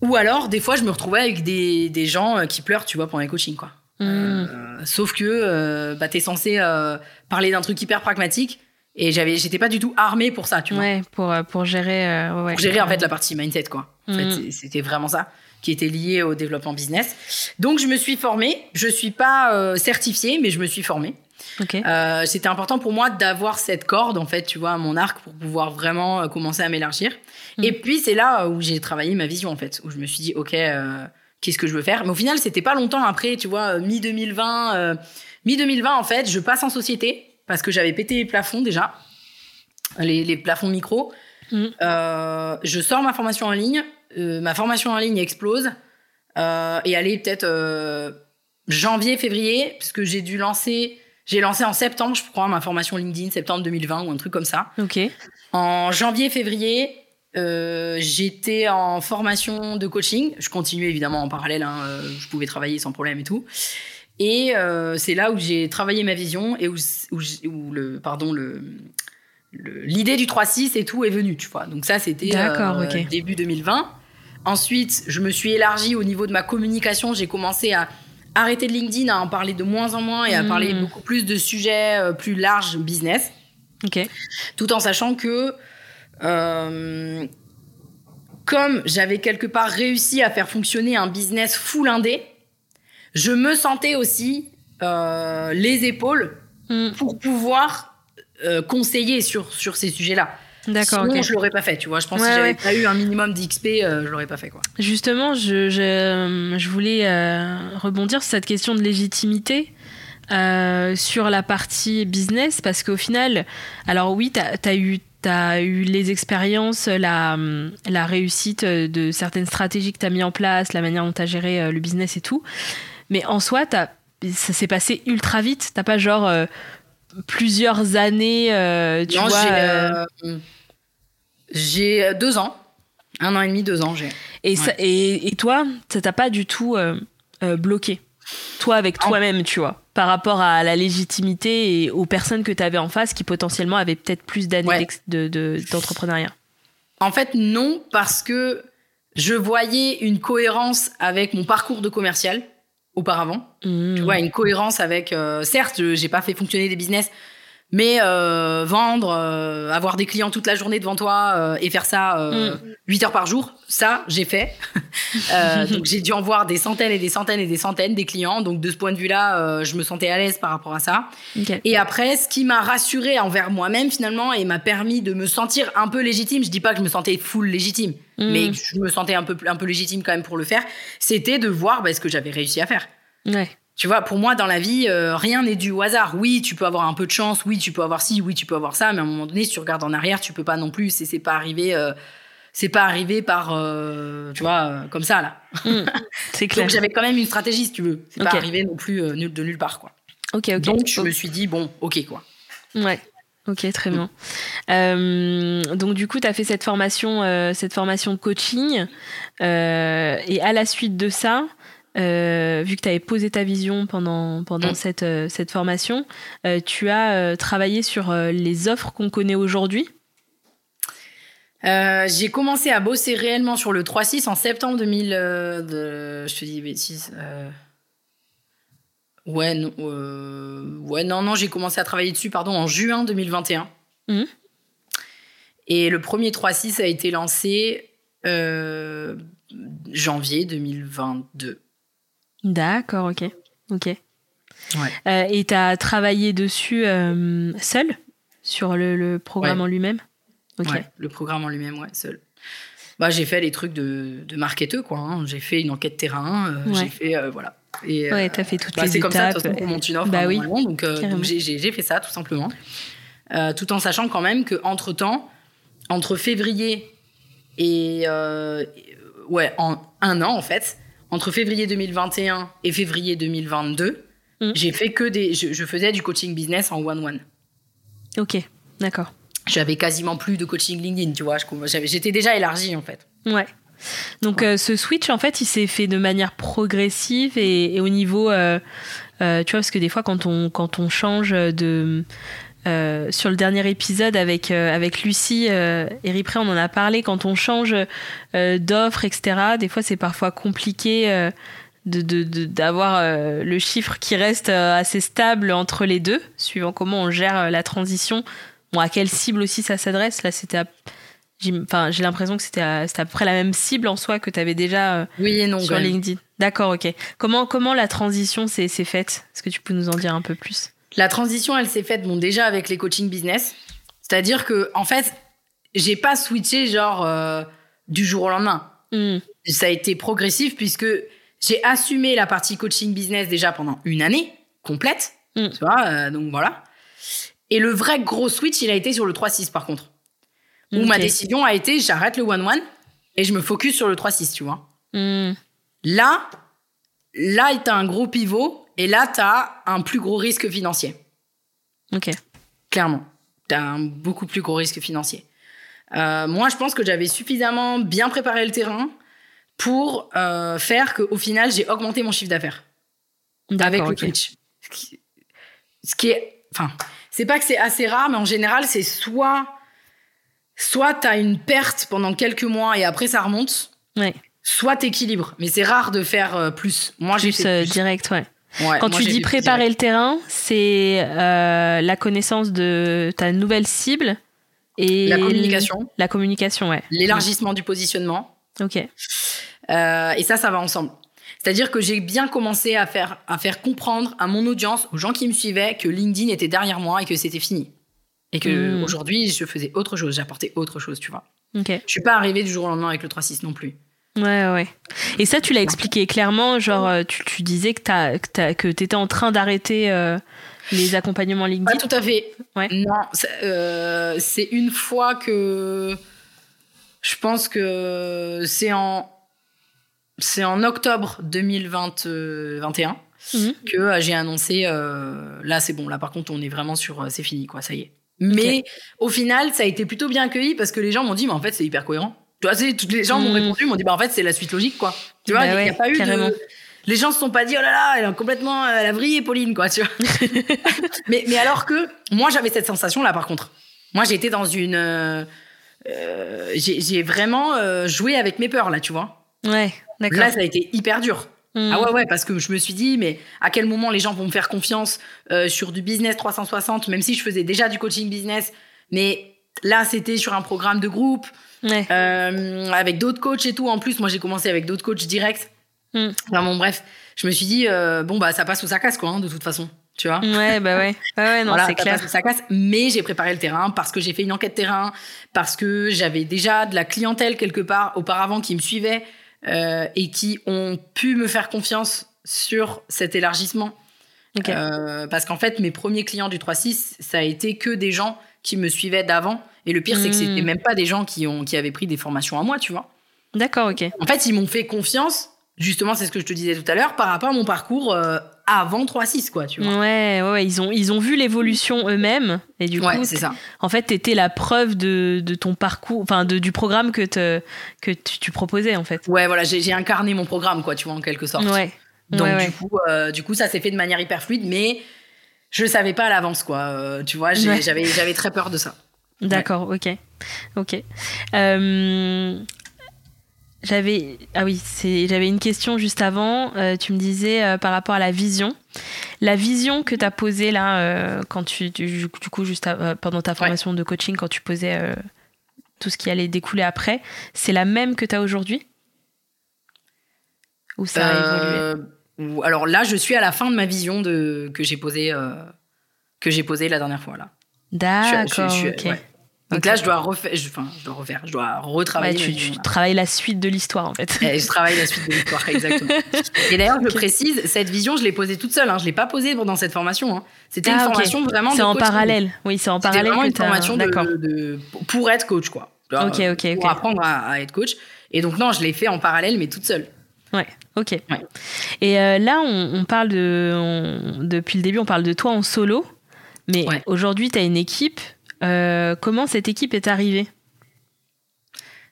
ou alors des fois je me retrouvais avec des, des gens euh, qui pleurent, tu vois, pendant les coachings, quoi. Mhm. Euh, sauf que euh, bah, t'es censé euh, parler d'un truc hyper pragmatique et j'avais, j'étais pas du tout armée pour ça, tu vois. Ouais, pour, euh, pour gérer. euh, ouais. Pour gérer en fait la partie mindset, quoi. En fait, Mhm. c'était vraiment ça qui était lié au développement business. Donc je me suis formée. Je suis pas euh, certifiée, mais je me suis formée. Ok. Euh, c'était important pour moi d'avoir cette corde, en fait, tu vois, à mon arc pour pouvoir vraiment commencer à m'élargir. Mhm. Et puis, c'est là où j'ai travaillé ma vision, en fait, où je me suis dit, OK, euh, qu'est-ce que je veux faire? Mais au final, c'était pas longtemps après, tu vois, mi-2020. euh, mi-2020, en fait, je passe en société parce que j'avais pété les plafonds déjà, les, les plafonds micro. Mhm. Euh, je sors ma formation en ligne. euh, ma formation en ligne explose. Euh, et elle est peut-être janvier, février, parce que j'ai dû lancer. J'ai lancé en septembre, je crois, ma formation LinkedIn, septembre 2020 ou un truc comme ça. Ok. En janvier, février, j'étais en formation de coaching. Je continuais évidemment en parallèle, hein, je pouvais travailler sans problème et tout. Et euh, c'est là où j'ai travaillé ma vision et où, où, j- où le, pardon, le, l'idée du 3-6 et tout est venue, tu vois. Donc ça, c'était euh, début 2020. Ensuite, je me suis élargie au niveau de ma communication. J'ai commencé à arrêter de LinkedIn, à en parler de moins en moins et à parler beaucoup plus de sujets euh, plus larges business tout en sachant que euh, comme j'avais quelque part réussi à faire fonctionner un business full indé, je me sentais aussi euh, les épaules Mhm. pour pouvoir euh, conseiller sur, sur ces sujets-là. D'accord. Sinon, ok. je l'aurais pas fait, tu vois. Je pense Ouais, que si j'avais ouais. pas eu un minimum d'XP, euh, je l'aurais pas fait, quoi. Justement, je, je, je voulais euh, rebondir sur cette question de légitimité. euh, sur la partie business parce qu'au final, alors oui, tu as, eu tu as eu les expériences, la, la réussite de certaines stratégies que tu as mis en place, la manière dont tu as géré euh, le business et tout. Mais en soi, as, ça s'est passé ultra vite. T'as pas genre euh, plusieurs années, euh, tu vois. J'ai deux ans. Un an et demi, deux ans, j'ai. Et, et, et, toi, ça t'a pas du tout bloqué? Toi, avec toi-même, tu vois par rapport à la légitimité et aux personnes que tu avais en face qui potentiellement avaient peut-être plus d'années d'entrepreneuriat? En fait, non, parce que je voyais une cohérence avec mon parcours de commercial auparavant. Mmh. Tu vois, une cohérence avec. Euh, certes, j'ai pas fait fonctionner des business mais euh, vendre, euh, avoir des clients toute la journée devant toi euh, et faire ça 8 mm. heures par jour, ça, j'ai fait. *laughs* donc j'ai dû en voir des centaines et des centaines et des centaines des clients. Donc de ce point de vue-là, je me sentais à l'aise par rapport à ça. Et après, ce qui m'a rassuré envers moi-même finalement et m'a permis de me sentir un peu légitime, je dis pas que je me sentais full légitime, mm. mais je me sentais un peu, un peu légitime quand même pour le faire, c'était de voir bah, ce que j'avais réussi à faire. Ouais. Tu vois, pour moi, dans la vie, euh, rien n'est dû au hasard. Oui, tu peux avoir un peu de chance, oui, tu peux avoir ci, oui, tu peux avoir ça, mais à un moment donné, si tu regardes en arrière, tu peux pas non plus. C'est pas arrivé. Euh, c'est pas arrivé par, euh, tu vois, comme ça là. Hmm, *laughs* c'est clair. Donc j'avais quand même une stratégie, si tu veux. C'est pas arrivé non plus de nulle part, quoi. Ok, ok. Donc je me suis dit bon, ok, quoi. Ouais. Ok, très bien. donc du coup, tu as fait cette formation, cette formation coaching, et à la suite de ça, euh, vu que tu avais posé ta vision pendant, pendant mm. cette, euh, cette formation, euh, tu as travaillé sur les offres qu'on connaît aujourd'hui? J'ai commencé à bosser réellement sur le 3.6 en septembre 2000. De, je te dis bêtises. Ouais, non, ouais, non, non, j'ai commencé à travailler dessus pardon, en juin 2021. Mm. Et le premier 3.6 a été lancé janvier 2022. D'accord, ok. Ok. Euh, et tu as travaillé dessus euh, seul Sur le, programme en lui-même? Ok. le programme en lui-même, ouais, seul. Bah, j'ai fait les trucs de, de marketeur, quoi. Hein. J'ai fait une enquête terrain, euh, j'ai fait. voilà. Et, ouais, tu as fait toutes bah, les étapes. C'est comme ça, qu'on monte une offre. Bah oui. Donc, donc j'ai fait ça, tout simplement. tout en sachant quand même qu'entre temps, entre février et. ouais, en un an, en fait, entre février 2021 et février 2022, mm. j'ai fait que des. Je, faisais du coaching business en one-one. Ok, d'accord. J'avais quasiment plus de coaching LinkedIn, tu vois. J'étais déjà élargie, en fait. Ouais. Donc, euh, ce switch, en fait, il s'est fait de manière progressive et, au niveau. Euh, euh, tu vois, parce que des fois, quand on, quand on change de euh, sur le dernier épisode avec, euh, avec Lucie euh, et Ripré, on en a parlé. Quand on change d'offre, etc., des fois, c'est parfois compliqué d'avoir de, le chiffre qui reste assez stable entre les deux, suivant comment on gère la transition. Bon, à quelle cible aussi ça s'adresse? Là, c'était Enfin, j'ai l'impression que c'était à, à, peu près la même cible en soi que tu avais déjà oui et non, sur LinkedIn. D'accord, ok. Comment, comment la transition s'est faite? Est-ce que tu peux nous en dire un peu plus? La transition, elle s'est faite bon déjà avec les coaching business, c'est-à-dire que en fait, j'ai pas switché genre euh, du jour au lendemain. Hmm. Ça a été progressif puisque j'ai assumé la partie coaching business déjà pendant une année complète, hmm. tu vois, euh, donc voilà. Et le vrai gros switch, il a été sur le 3-6 par contre. Où ma décision a été j'arrête le 1-1 et je me focus sur le 3-6, tu vois. Hmm. Là, là, il a un gros pivot et là, tu as un plus gros risque financier. Ok. Clairement. Tu as un beaucoup plus gros risque financier. Euh, moi, je pense que j'avais suffisamment bien préparé le terrain pour euh, faire qu'au final, j'ai augmenté mon chiffre d'affaires. Avec le Twitch. Ce qui, est. Enfin, c'est pas que c'est assez rare, mais en général, c'est soit. Soit tu as une perte pendant quelques mois et après ça remonte. Ouais. Soit t'équilibres. Mais c'est rare de faire euh, plus. Moi, j'ai fait plus. direct, ouais. Quand tu dis préparer le terrain, c'est euh, la connaissance de ta nouvelle cible et la communication. La communication, ouais. L'élargissement du positionnement. Ok. Euh, et ça, ça va ensemble. C'est-à-dire que j'ai bien commencé à faire, à faire comprendre à mon audience, aux gens qui me suivaient, que LinkedIn était derrière moi et que c'était fini. Et que hmm. aujourd'hui, je faisais autre chose, j'apportais autre chose, tu vois. Ok. Je suis pas arrivée du jour au lendemain avec le 3.6 non plus. Ouais, ouais. Et ça, tu l'as expliqué clairement, genre, tu, tu disais que, t'as, que, que tu étais en train d'arrêter les accompagnements LinkedIn. Pas tout à fait. Ouais. Non, c'est une fois que je pense que c'est en c'est en octobre 2021 mhm. que euh, j'ai annoncé euh, là c'est bon là par contre on est vraiment sur euh, c'est fini quoi ça y est mais au final ça a été plutôt bien accueilli parce que les gens m'ont dit mais en fait c'est hyper cohérent tu vois toutes les gens m'ont mhm. répondu m'ont dit bah en fait c'est la suite logique quoi tu vois bah il n'y a pas eu de les gens se sont pas dit oh là là elle a complètement elle a vrillé Pauline quoi tu vois *laughs* mais mais alors que moi j'avais cette sensation là par contre moi j'étais dans une j'ai vraiment joué avec mes peurs là tu vois ouais Là, ça a été hyper dur. Hmm. Ah ouais, ouais, parce que je me suis dit, mais à quel moment les gens vont me faire confiance euh, sur du business 360, même si je faisais déjà du coaching business. Mais là, c'était sur un programme de groupe, euh, avec d'autres coachs et tout. En plus, moi, j'ai commencé avec d'autres coachs directs. Enfin, bon, bref, je me suis dit, euh, bon, bah, ça passe ou ça casse, quoi, hein, de toute façon. Tu vois Ouais, bah ouais. *laughs* ouais, non, c'est clair. ça casse. Mais j'ai préparé le terrain parce que j'ai fait une enquête terrain, parce que j'avais déjà de la clientèle quelque part auparavant qui me suivait. Euh, et qui ont pu me faire confiance sur cet élargissement. Parce qu'en fait, mes premiers clients du 3-6, ça a été que des gens qui me suivaient d'avant. Et le pire, c'est que c'était hmm. même pas des gens qui, ont, qui avaient pris des formations à moi, tu vois. D'accord, ok. En fait, ils m'ont fait confiance, justement, c'est ce que je te disais tout à l'heure, par rapport à mon parcours euh, avant 3-6, quoi, tu vois. Ouais, ouais, ils ont, ils ont vu l'évolution eux-mêmes. Et du ouais, c'est ça. En fait, t'étais la preuve de, de ton parcours, enfin, du programme que, te, que tu, proposais, en fait. Ouais, voilà, j'ai incarné mon programme, quoi, tu vois, en quelque sorte. Ouais. Donc, du, Coup, euh, du coup, ça s'est fait de manière hyper fluide, mais je le savais pas à l'avance, quoi. Euh, tu vois, j'avais très peur de ça. *laughs* D'accord, ok. Ok. Euh, j'avais ah oui, j'avais une question juste avant. Euh, tu me disais par rapport à la vision, la vision que tu as posée là quand tu, du coup juste pendant ta formation de coaching quand tu posais tout ce qui allait découler après, c'est la même que tu as aujourd'hui? Ou ça a évolué? Alors là, je suis à la fin de ma vision de que j'ai posée que j'ai posée la dernière fois là. D'accord. Donc là, je dois refaire, je, enfin, je dois refaire, je dois retravailler. tu, travailles la suite de l'histoire en fait. je travaille la suite de l'histoire, *laughs* exactement. Et d'ailleurs, je précise, cette vision, je l'ai posée toute seule. Hein. Je l'ai pas posée pendant cette formation. Hein. C'était une ah, formation vraiment. C'est en parallèle. Oui, c'est en parallèle. Vraiment une formation de, pour être coach, quoi. ok, ok, Pour apprendre à, être coach. Et donc non, je l'ai fait en parallèle, mais toute seule. Ouais, ok. Et euh, là, on, parle de, depuis le début, on parle de toi en solo. Mais aujourd'hui, tu as une équipe. Euh, comment cette équipe est arrivée?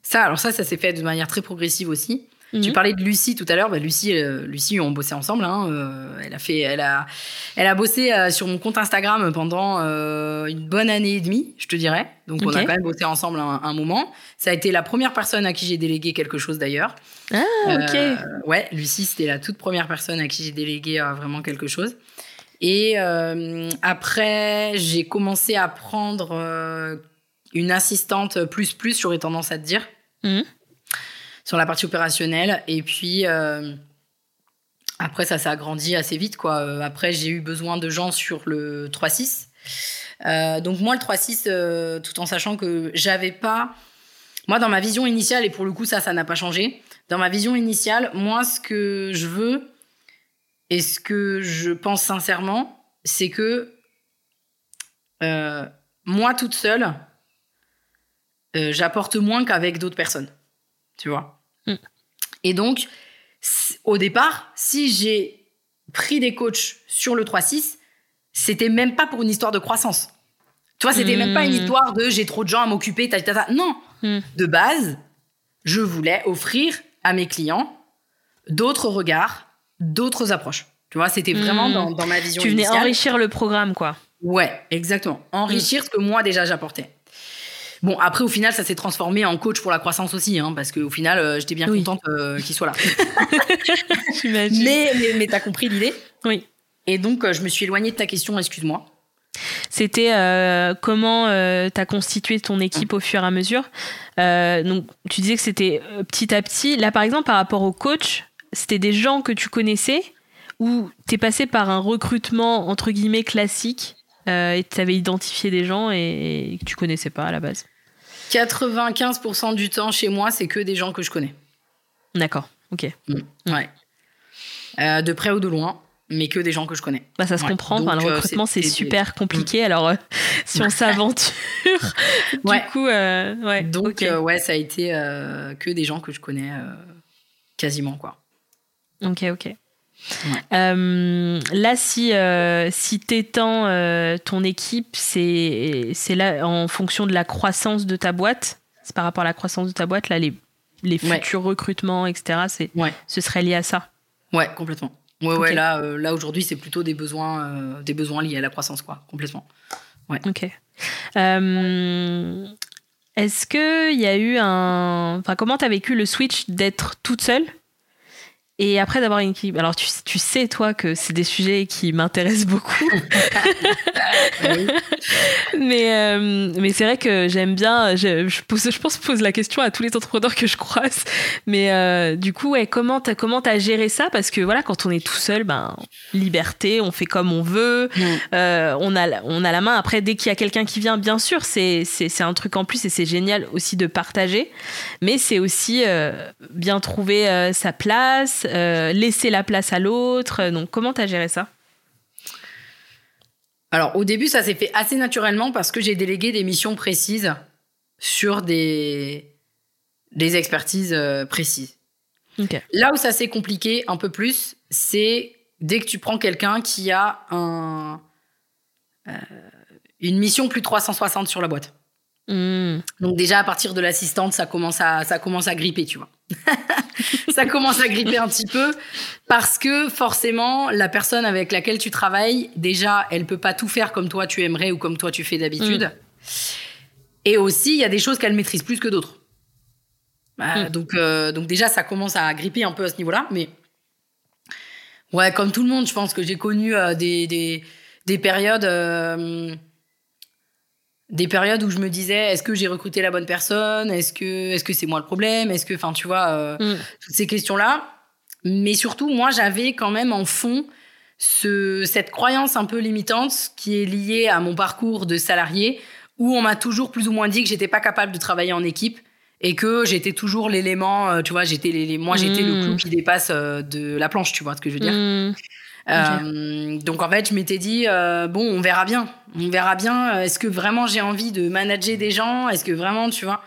Ça, alors ça, ça s'est fait de manière très progressive aussi. Tu mhm. parlais de Lucie tout à l'heure. Bah, Lucie, euh, Lucie, on bossait ensemble. Hein, euh, elle a fait, elle a, elle a bossé sur mon compte Instagram pendant une bonne année et demie, je te dirais. Donc on a quand même bossé ensemble un, moment. Ça a été la première personne à qui j'ai délégué quelque chose d'ailleurs. Ah ok. ouais, Lucie, c'était la toute première personne à qui j'ai délégué vraiment quelque chose. Et euh, après, j'ai commencé à prendre euh, une assistante plus plus, j'aurais tendance à te dire, mhm. Sur la partie opérationnelle. Et puis euh, après, ça s'est agrandi assez vite. Quoi. Après, j'ai eu besoin de gens sur le 3-6. donc moi, le 3-6, tout en sachant que j'avais pas... Moi, dans ma vision initiale, et pour le coup, ça, ça n'a pas changé. Dans ma vision initiale, moi, ce que je veux, et ce que je pense sincèrement, c'est que euh, moi toute seule, euh, j'apporte moins qu'avec d'autres personnes. Tu vois? Mm. Et donc, au départ, si j'ai pris des coachs sur le 3-6, c'était même pas pour une histoire de croissance. Tu vois, c'était même pas une mm. histoire de j'ai trop de gens à m'occuper, Non. Mm. De base, je voulais offrir à mes clients d'autres regards, d'autres approches. Tu vois, c'était vraiment dans, ma vision. Tu venais enrichir le programme, quoi. Ouais, exactement. Enrichir ce que moi déjà j'apportais. Bon, après, au final, ça s'est transformé en coach pour la croissance aussi, hein, parce qu'au final, euh, j'étais bien contente euh, qu'il soit là. *laughs* mais mais, mais t'as compris l'idée Oui. Et donc, euh, je me suis éloignée de ta question, excuse-moi. C'était comment tu as constitué ton équipe au fur et à mesure? donc, tu disais que c'était petit à petit. Là, par exemple, par rapport au coach, c'était des gens que tu connaissais ou t'es passé par un recrutement entre guillemets classique? Euh, et tu avais identifié des gens et, que tu connaissais pas à la base 95% du temps chez moi, c'est que des gens que je connais. D'accord, ok. Mm. Ouais. Euh, de près ou de loin, mais que des gens que je connais. Bah, ça se comprend. le euh, recrutement, c'est super compliqué. Alors, *laughs* si on s'aventure, *laughs* du coup, ouais. Donc, ouais, ça a été que des gens que je connais quasiment, quoi. Ok, ok. Euh, là, si, euh, si t'étends euh, ton équipe, c'est là en fonction de la croissance de ta boîte. C'est par rapport à la croissance de ta boîte, là, les, les futurs recrutements, etc. C'est, Ce serait lié à ça. Ouais, complètement. Ouais, ouais, là, là aujourd'hui, c'est plutôt des besoins, des besoins liés à la croissance, quoi, complètement. Ouais. Ok. Est-ce qu'il y a eu un. Enfin, comment tu as vécu le switch d'être toute seule? Et après d'avoir une équipe, alors tu, tu, sais toi que c'est des sujets qui m'intéressent beaucoup. mais euh, mais c'est vrai que j'aime bien, je, je, pose, je pense pose la question à tous les entrepreneurs que je croise. Mais euh, du coup, ouais, comment t'as comment as géré ça? Parce que voilà, quand on est tout seul, ben liberté, on fait comme on veut, mm. euh, on a on a la main. Après, dès qu'il y a quelqu'un qui vient, bien sûr, c'est c'est un truc en plus et c'est génial aussi de partager. Mais c'est aussi bien trouver sa place euh, laisser la place à l'autre. Donc, comment tu as géré ça? Alors, au début, ça s'est fait assez naturellement parce que j'ai délégué des missions précises sur des, des expertises euh, précises. Là où ça s'est compliqué un peu plus, c'est dès que tu prends quelqu'un qui a un, euh, une mission plus 360 sur la boîte. Hmm. Donc déjà à partir de l'assistante, ça commence à ça commence à gripper, tu vois. *laughs* ça commence à gripper un petit peu parce que forcément la personne avec laquelle tu travailles, déjà, elle peut pas tout faire comme toi tu aimerais ou comme toi tu fais d'habitude. Hmm. Et aussi, il y a des choses qu'elle maîtrise plus que d'autres. Bah, hmm. donc euh, donc déjà ça commence à gripper un peu à ce niveau-là, mais ouais, comme tout le monde, je pense que j'ai connu euh, des, des, des périodes euh, des périodes où je me disais est-ce que j'ai recruté la bonne personne? Est-ce que est-ce que c'est moi le problème? Est-ce que enfin tu vois euh, mm. toutes ces questions là mais surtout moi j'avais quand même en fond ce cette croyance un peu limitante qui est liée à mon parcours de salarié où on m'a toujours plus ou moins dit que j'étais pas capable de travailler en équipe et que j'étais toujours l'élément euh, tu vois j'étais les, moi j'étais le clou mm. qui dépasse euh, de la planche tu vois ce que je veux dire? Mm. Euh, donc en fait, je m'étais dit euh, bon, on verra bien, on verra bien. Est-ce que vraiment j'ai envie de manager des gens? Est-ce que vraiment, tu vois?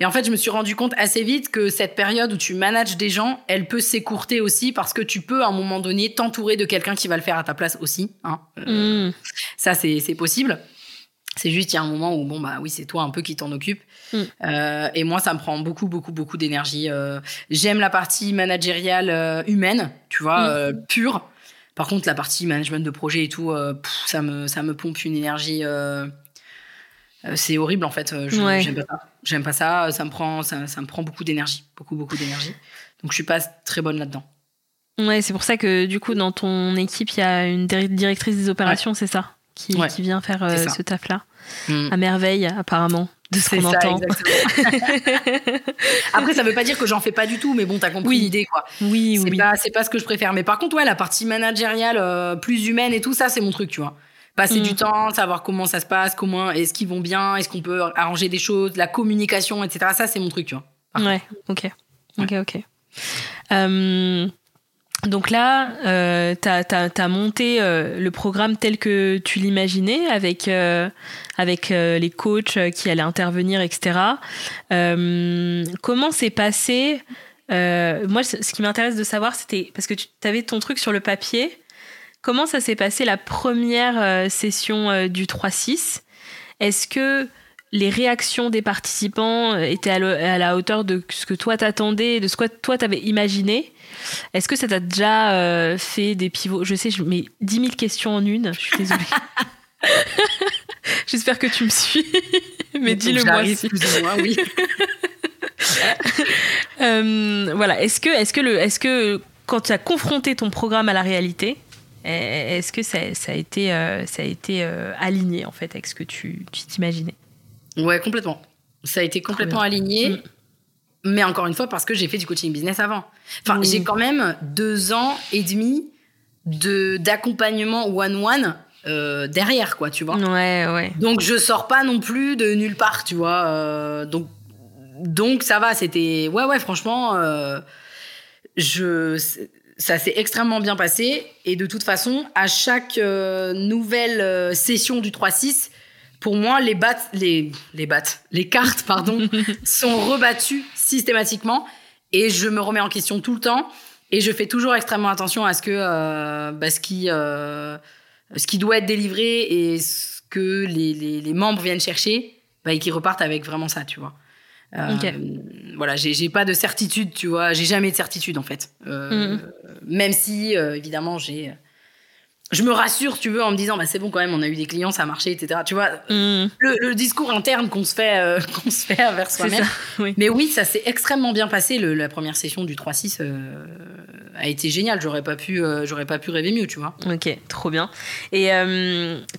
Et en fait, je me suis rendu compte assez vite que cette période où tu manages des gens, elle peut s'écourter aussi parce que tu peux à un moment donné t'entourer de quelqu'un qui va le faire à ta place aussi. Hein. Euh, mm. Ça, c'est possible. C'est juste, il y a un moment où, bon, bah oui, c'est toi un peu qui t'en occupe. Mm. Euh, et moi, ça me prend beaucoup, beaucoup, beaucoup d'énergie. Euh, J'aime la partie managériale euh, humaine, tu vois, mm. pure. Par contre, la partie management de projet et tout, euh, ça, me, ça me pompe une énergie. Euh, euh, c'est horrible en fait. J'aime pas ça. J'aime pas ça. Ça me prend, ça, me prend beaucoup d'énergie, beaucoup, beaucoup d'énergie. Donc je suis pas très bonne là-dedans. Ouais, c'est pour ça que du coup, dans ton équipe, il y a une directrice des opérations, c'est ça qui, qui, vient faire ce taf-là. Mm. À merveille, apparemment de ce qu'on entend. Après, ça veut pas dire que j'en fais pas du tout, mais bon, t'as compris l'idée, quoi. Oui, c'est oui. Pas, c'est pas ce que je préfère. Mais par contre, ouais, la partie managériale, euh, plus humaine et tout, ça, c'est mon truc, tu vois. Passer du mm. temps, savoir comment ça se passe, comment, est-ce qu'ils vont bien, est-ce qu'on peut arranger des choses, la communication, etc. Ça, c'est mon truc, tu vois. Ouais, ok. Ok, ok. Euh, donc là, euh, tu as, monté euh, le programme tel que tu l'imaginais, avec, euh, avec euh, les coachs qui allaient intervenir, etc. comment s'est passé Moi, ce qui m'intéresse de savoir, c'était parce que tu avais ton truc sur le papier. Comment ça s'est passé la première session du 3-6 Est-ce que les réactions des participants étaient à, la hauteur de ce que toi t'attendais, de ce que toi t'avais imaginé est-ce que ça t'a déjà euh, fait des pivots? Je sais, je mets 10 000 questions en une. Je suis désolée. *laughs* J'espère que tu me suis. *laughs* Mais dis-le moi. aussi. oui. *laughs* Euh, voilà. Est-ce que, est-ce que le, est-ce que quand tu as confronté ton programme à la réalité, est-ce que ça, a été, euh, ça a été aligné en fait avec ce que tu, t'imaginais? Ouais, complètement. Ça a été complètement aligné. Mm. Mais encore une fois, parce que j'ai fait du coaching business avant. Enfin, j'ai quand même deux ans et demi de d'accompagnement one-one euh, derrière, quoi, tu vois. Ouais, ouais. Donc, je sors pas non plus de nulle part, tu vois. Euh, donc, donc, ça va, c'était. Ouais, ouais, franchement. Euh, je, ça s'est extrêmement bien passé. Et de toute façon, à chaque euh, nouvelle session du 3-6, pour moi, les battes, les, les battes, les cartes, pardon, *laughs* sont rebattues systématiquement. Et je me remets en question tout le temps. Et je fais toujours extrêmement attention à ce que euh, bah, ce, qui, ce qui doit être délivré et ce que les, les, les membres viennent chercher, bah, et qu'ils repartent avec vraiment ça, tu vois. Euh, voilà, j'ai pas de certitude, tu vois. J'ai jamais de certitude en fait. Euh, mhm. Même si, euh, évidemment, j'ai. Je me rassure, tu veux, en me disant, bah, c'est bon quand même, on a eu des clients, ça a marché, etc. Tu vois, mhm. le, discours interne qu'on se fait, *laughs* qu'on se fait envers soi-même. Mais oui, ça s'est extrêmement bien passé. la première session du 3-6 a été géniale. J'aurais pas pu, j'aurais pas pu rêver mieux, tu vois. Ok, trop bien. Et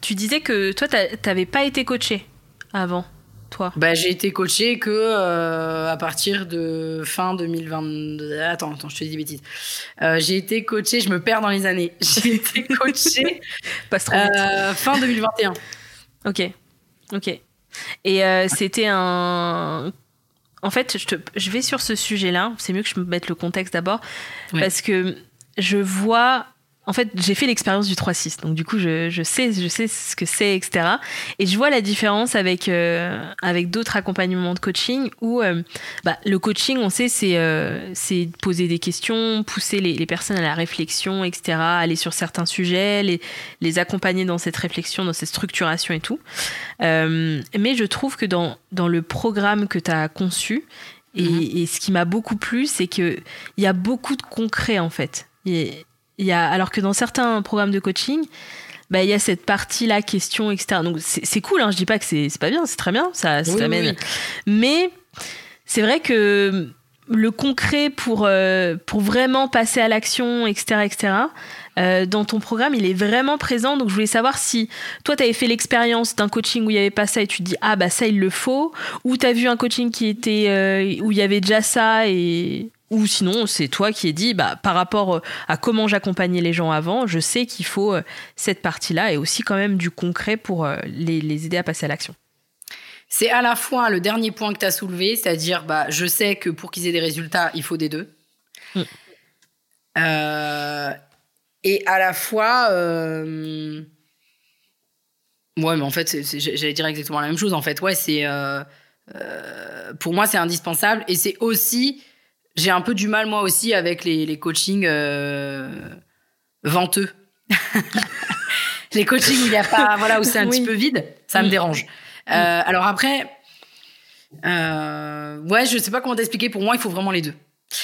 tu disais que toi, t'avais pas été coaché avant toi bah, J'ai été coaché que euh, à partir de fin 2022. Attends, attends, je te dis des bêtises. Euh, j'ai été coaché, je me perds dans les années. *laughs* J'ai été coaché *laughs* euh, fin 2021. Ok, ok. Et c'était un. En fait, je, te... je vais sur ce sujet-là. C'est mieux que je me mette le contexte d'abord. Parce que je vois en fait, j'ai fait l'expérience du 3-6, donc du coup, je, sais, je sais ce que c'est, etc. Et je vois la différence avec, euh, avec d'autres accompagnements de coaching où euh, bah, le coaching, on sait, c'est euh, poser des questions, pousser les, personnes à la réflexion, etc., aller sur certains sujets, les, les accompagner dans cette réflexion, dans cette structuration et tout. mais je trouve que dans, dans le programme que tu as conçu, et, mm-hmm. et, ce qui m'a beaucoup plu, c'est qu'il y a beaucoup de concret, en fait. Et, y a, alors que dans certains programmes de coaching, bah, il y a cette partie-là, question, etc. Donc c'est cool, hein, je dis pas que c'est pas bien, c'est très bien, ça, ça t'amène. Mais c'est vrai que le concret pour, euh, pour vraiment passer à l'action, etc., etc., euh, dans ton programme, il est vraiment présent. Donc, je voulais savoir si toi, tu avais fait l'expérience d'un coaching où il n'y avait pas ça et tu te dis, ah, bah ça, il le faut. Ou tu as vu un coaching qui était, euh, où il y avait déjà ça et ou sinon, c'est toi qui es dit, bah, par rapport euh, à comment j'accompagnais les gens avant, je sais qu'il faut euh, cette partie-là et aussi quand même du concret pour euh, les, aider à passer à l'action. C'est à la fois le dernier point que tu as soulevé, c'est-à-dire, bah, je sais que pour qu'ils aient des résultats, il faut des deux. Mm. et à la fois. Ouais, mais en fait, j'allais dire exactement la même chose. En fait, ouais, c'est. pour moi, c'est indispensable. Et c'est aussi j'ai un peu du mal moi aussi avec les, les coachings euh, venteux. *laughs* les coachings où il y a pas, voilà, où c'est un petit peu vide, ça me dérange. Euh, alors après, euh, ouais, je sais pas comment t'expliquer. Pour moi, il faut vraiment les deux.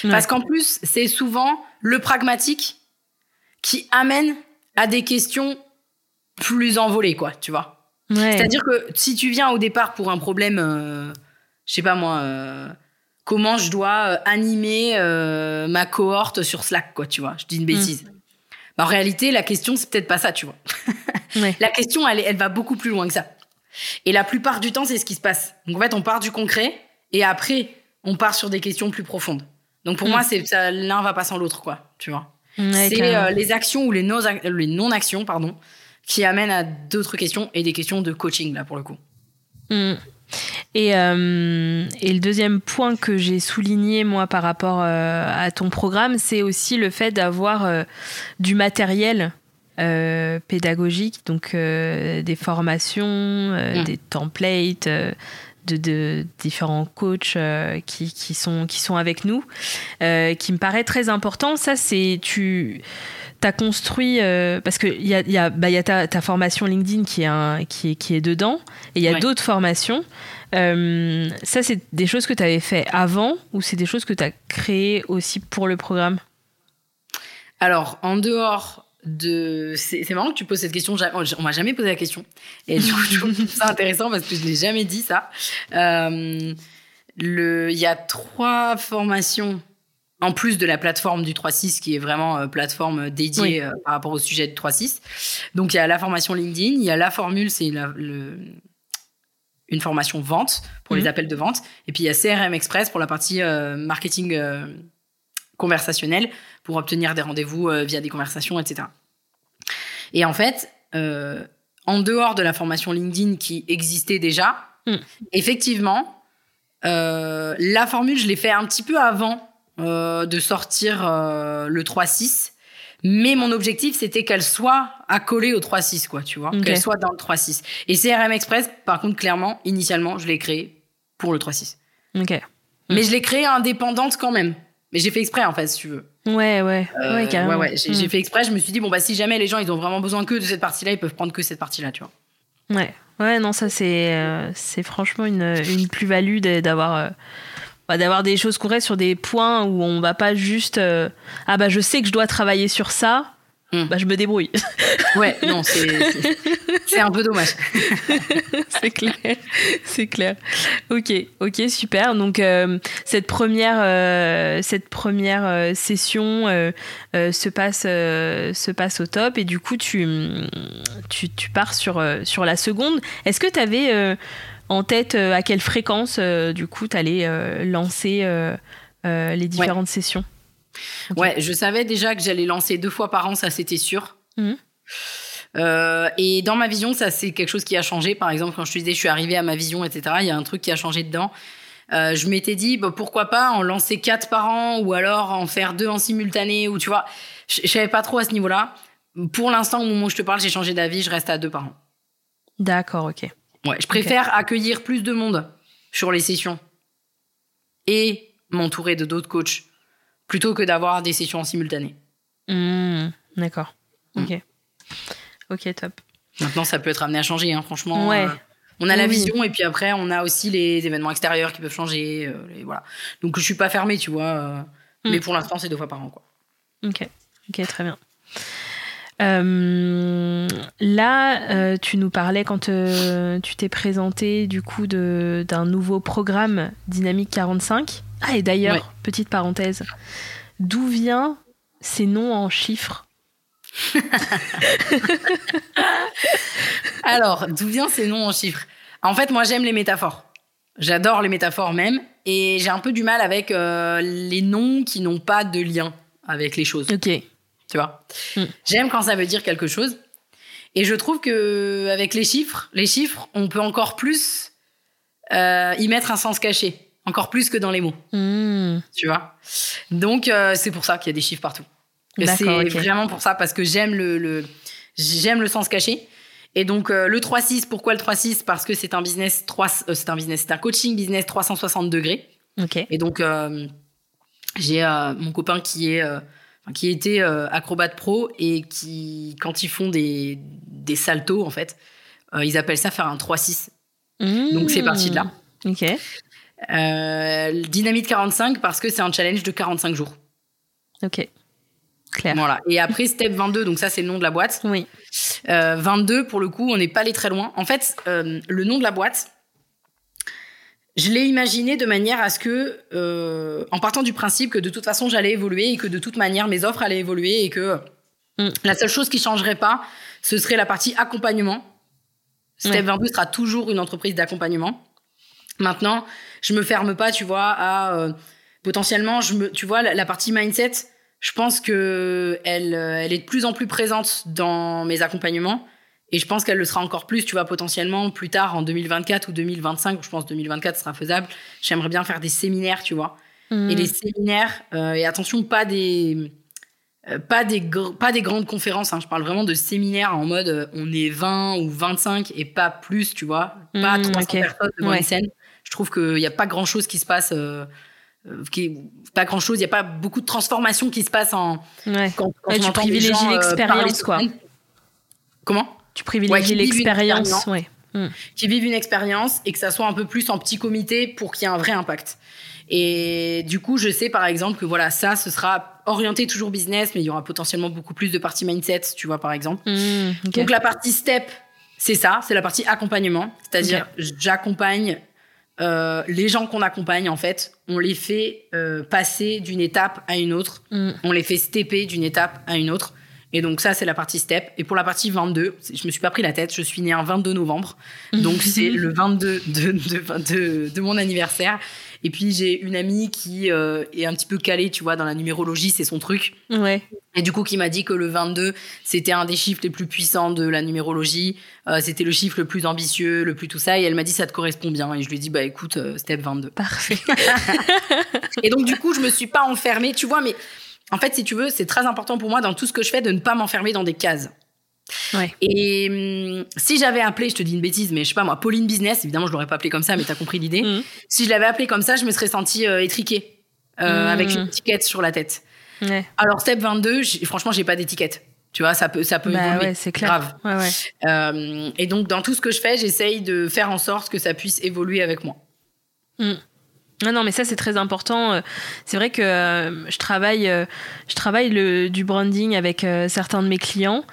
Parce qu'en plus, c'est souvent le pragmatique qui amène à des questions plus envolées, quoi, tu vois. C'est-à-dire que si tu viens au départ pour un problème, je sais pas moi comment je dois euh, animer euh, ma cohorte sur Slack, quoi, tu vois. Je dis une bêtise. Mm. en réalité, la question, c'est peut-être pas ça, tu vois. *laughs* La question, elle, elle va beaucoup plus loin que ça. Et la plupart du temps, c'est ce qui se passe. Donc, en fait, on part du concret et après, on part sur des questions plus profondes. Donc, pour mm. moi, c'est l'un va pas sans l'autre, quoi, tu vois. c'est euh, les actions ou les non-actions, pardon, qui amènent à d'autres questions et des questions de coaching, là, pour le coup. Mm. Euh, et, le deuxième point que j'ai souligné, moi, par rapport euh, à ton programme, c'est aussi le fait d'avoir euh, du matériel pédagogique, donc des formations, mmh. des templates. De, différents coachs qui, qui, sont, qui sont avec nous, qui me paraît très important. Ça, c'est tu as construit, parce qu'il y a, y a, bah, y a ta, ta, formation LinkedIn qui est, un, qui est, qui est dedans, et il y a d'autres formations. Euh, ça, c'est des choses que tu avais fait avant ou c'est des choses que tu as créées aussi pour le programme? Alors, en dehors de. C'est marrant que tu poses cette question. On m'a jamais posé la question. Et du coup, je trouve *laughs* ça intéressant parce que je l'ai jamais dit ça. Euh, il y a trois formations en plus de la plateforme du 3.6 qui est vraiment euh, plateforme dédiée par rapport au sujet du 3.6. Donc il y a la formation LinkedIn, il y a la formule, c'est une formation vente pour les mhm. appels de vente. Et puis il y a CRM Express pour la partie euh, marketing euh, conversationnel pour obtenir des rendez-vous euh, via des conversations, etc. Et en fait, en dehors de la formation LinkedIn qui existait déjà, mm. effectivement, la formule, je l'ai fait un petit peu avant euh, de sortir euh, le 3-6. Mais mon objectif, c'était qu'elle soit accolée au 3-6, quoi, tu vois. Qu'elle soit dans le 3-6. Et CRM Express, par contre, clairement, initialement, je l'ai créé pour le 3-6. Ok. Mais je l'ai créée indépendante quand même. Mais j'ai fait exprès, en fait, si tu veux. Ouais, ouais. Euh, ouais, carrément. ouais, J'ai Mm. fait exprès. Je me suis dit, bon, bah, si jamais les gens, ils ont vraiment besoin que de cette partie-là, ils peuvent prendre que cette partie-là, tu vois. Ouais, ouais, non, ça c'est euh, c'est franchement une, une plus-value d'avoir euh, bah, d'avoir des choses concrètes sur des points où on va pas juste euh, ah bah je sais que je dois travailler sur ça, Hmm. bah je me débrouille. *laughs* Ouais, non, *laughs* c'est un peu dommage. *laughs* c'est clair, c'est clair. Ok, ok, super. Donc euh, cette première euh, cette première session se passe se passe au top et du coup tu tu, tu pars sur sur la seconde. Est-ce que tu avais en tête euh, à quelle fréquence euh, du coup tu allais lancer euh, euh, les différentes sessions? Ok. Ouais, je savais déjà que j'allais lancer deux fois par an, ça c'était sûr. Euh, et dans ma vision, ça c'est quelque chose qui a changé. Par exemple, quand je te disais je suis arrivée à ma vision, etc., il y a un truc qui a changé dedans. Euh, je m'étais dit bah, pourquoi pas en lancer quatre par an ou alors en faire deux en simultané ou tu vois, je je savais pas trop à ce niveau-là. Pour l'instant, au moment où je te parle, j'ai changé d'avis, je reste à deux par an. D'accord, ok. Ouais, je préfère accueillir plus de monde sur les sessions et m'entourer de d'autres coachs plutôt que d'avoir des sessions en simultané. Hmm, D'accord. Mm. Ok. Ok, top. Maintenant, ça peut être amené à changer, hein, franchement. Ouais. euh, on a la Oui, vision et puis après, on a aussi les événements extérieurs qui peuvent changer. euh, les- voilà. Donc, je suis pas fermée, tu vois. euh, Mm. Mais pour l'instant, c'est deux fois par an, quoi. Ok, ok, très bien. Euh, là, euh, tu nous parlais quand euh, tu t'es présenté du coup de- d'un nouveau programme Dynamique 45. Ah, et d'ailleurs, Ouais. petite parenthèse, d'où vient ces noms en chiffres? *laughs* Alors, d'où vient ces noms en chiffres? En fait, moi, j'aime les métaphores. J'adore les métaphores même. Et j'ai un peu du mal avec les noms qui n'ont pas de lien avec les choses. Ok, Tu vois Mm. J'aime quand ça veut dire quelque chose. Et je trouve que avec les chiffres, les chiffres, on peut encore plus euh, y mettre un sens caché. Encore plus que dans les mots. Hmm, tu vois. Donc euh, c'est pour ça qu'il y a des chiffres partout. C'est vraiment pour ça parce que j'aime le, le- j'aime le sens caché. Et donc euh, le 3-6, pourquoi le 3-6 Parce que c'est un business 3, euh, c'est un business, c'est un coaching business 360 degrés. ok. Et donc euh, j'ai mon copain qui est qui était euh, acrobate pro et qui quand ils font des des saltos en fait, euh, ils appellent ça faire un 3-6. Donc c'est parti de là. Hmm, Ok, Euh, Dynamite 45 parce que c'est un challenge de 45 jours. ok. Clair. Voilà. Et après, Step 22, donc ça, c'est le nom de la boîte. Oui. Euh, 22, pour le coup, on n'est pas allé très loin. En fait, euh, le nom de la boîte, je l'ai imaginé de manière à ce que, euh, en partant du principe que de toute façon, j'allais évoluer et que de toute manière, mes offres allaient évoluer et que Mm. la seule chose qui changerait pas, ce serait la partie accompagnement. Step Ouais. 22 sera toujours une entreprise d'accompagnement. Maintenant, je me ferme pas, tu vois, à euh, potentiellement, je me, tu vois, la, la partie mindset, je pense que elle, euh, elle est de plus en plus présente dans mes accompagnements. Et je pense qu'elle le sera encore plus, tu vois, potentiellement plus tard en 2024 ou 2025. Je pense 2024 sera faisable. J'aimerais bien faire des séminaires, tu vois. Hmm, Et les séminaires, euh, et attention, pas des, euh, pas des, pas des grandes conférences. hein. Je parle vraiment de séminaires en mode euh, on est 20 ou 25 et pas plus, tu vois. Pas Mm, 300 ok. personnes devant Ouais. une scène. Je trouve qu'il n'y a pas grand chose qui se passe. pas grand chose, il n'y a pas beaucoup de transformation qui se passe en. Ouais. Quand, quand Ouais, on tu privilégies l'expérience, quoi. Comment? Tu Ouais, privilégies une l'expérience. expérience. Ouais. qui vivent une expérience et que ça soit un peu plus en petit comité pour qu'il y ait un vrai impact. Et du coup, je sais par exemple que voilà, ça, ce sera orienté toujours business, mais il y aura potentiellement beaucoup plus de partie mindset, tu vois, par exemple. Hmm. Donc la partie step, c'est ça, c'est la partie accompagnement, c'est-à-dire j'accompagne euh, les gens qu'on accompagne en fait, on les fait euh, passer d'une étape à une autre, Hmm. on les fait stepper d'une étape à une autre. Et donc ça, c'est la partie step. Et pour la partie 22, je me suis pas pris la tête, je suis née un 22 novembre. Donc *laughs* c'est le 22 de, de, de, de mon anniversaire. Et puis j'ai une amie qui euh, est un petit peu calée, tu vois, dans la numérologie, c'est son truc. Ouais. Et du coup, qui m'a dit que le 22, c'était un des chiffres les plus puissants de la numérologie. Euh, c'était le chiffre le plus ambitieux, le plus tout ça. Et elle m'a dit, ça te correspond bien. Et je lui ai dit, bah écoute, euh, step 22. Parfait. *laughs* et donc, du coup, je me suis pas enfermée, tu vois, mais en fait, si tu veux, c'est très important pour moi dans tout ce que je fais de ne pas m'enfermer dans des cases. Ouais. Et hum, si j'avais appelé, je te dis une bêtise, mais je sais pas moi, Pauline Business, évidemment, je l'aurais pas appelé comme ça, mais t'as compris l'idée. Mhm. Si je l'avais appelé comme ça, je me serais sentie euh, étriquée, euh, Mhm. avec une étiquette sur la tête. Ouais. Alors, step 22, j'ai- franchement, j'ai pas d'étiquette. Tu vois, ça peut, ça peut Bah évoluer. ouais, c'est clair. Grave. Euh, et donc, dans tout ce que je fais, j'essaye de faire en sorte que ça puisse évoluer avec moi. Non, non, mais ça c'est très important. Euh, C'est vrai que euh, je travaille, euh, je travaille le, du branding avec euh, certains de mes clients.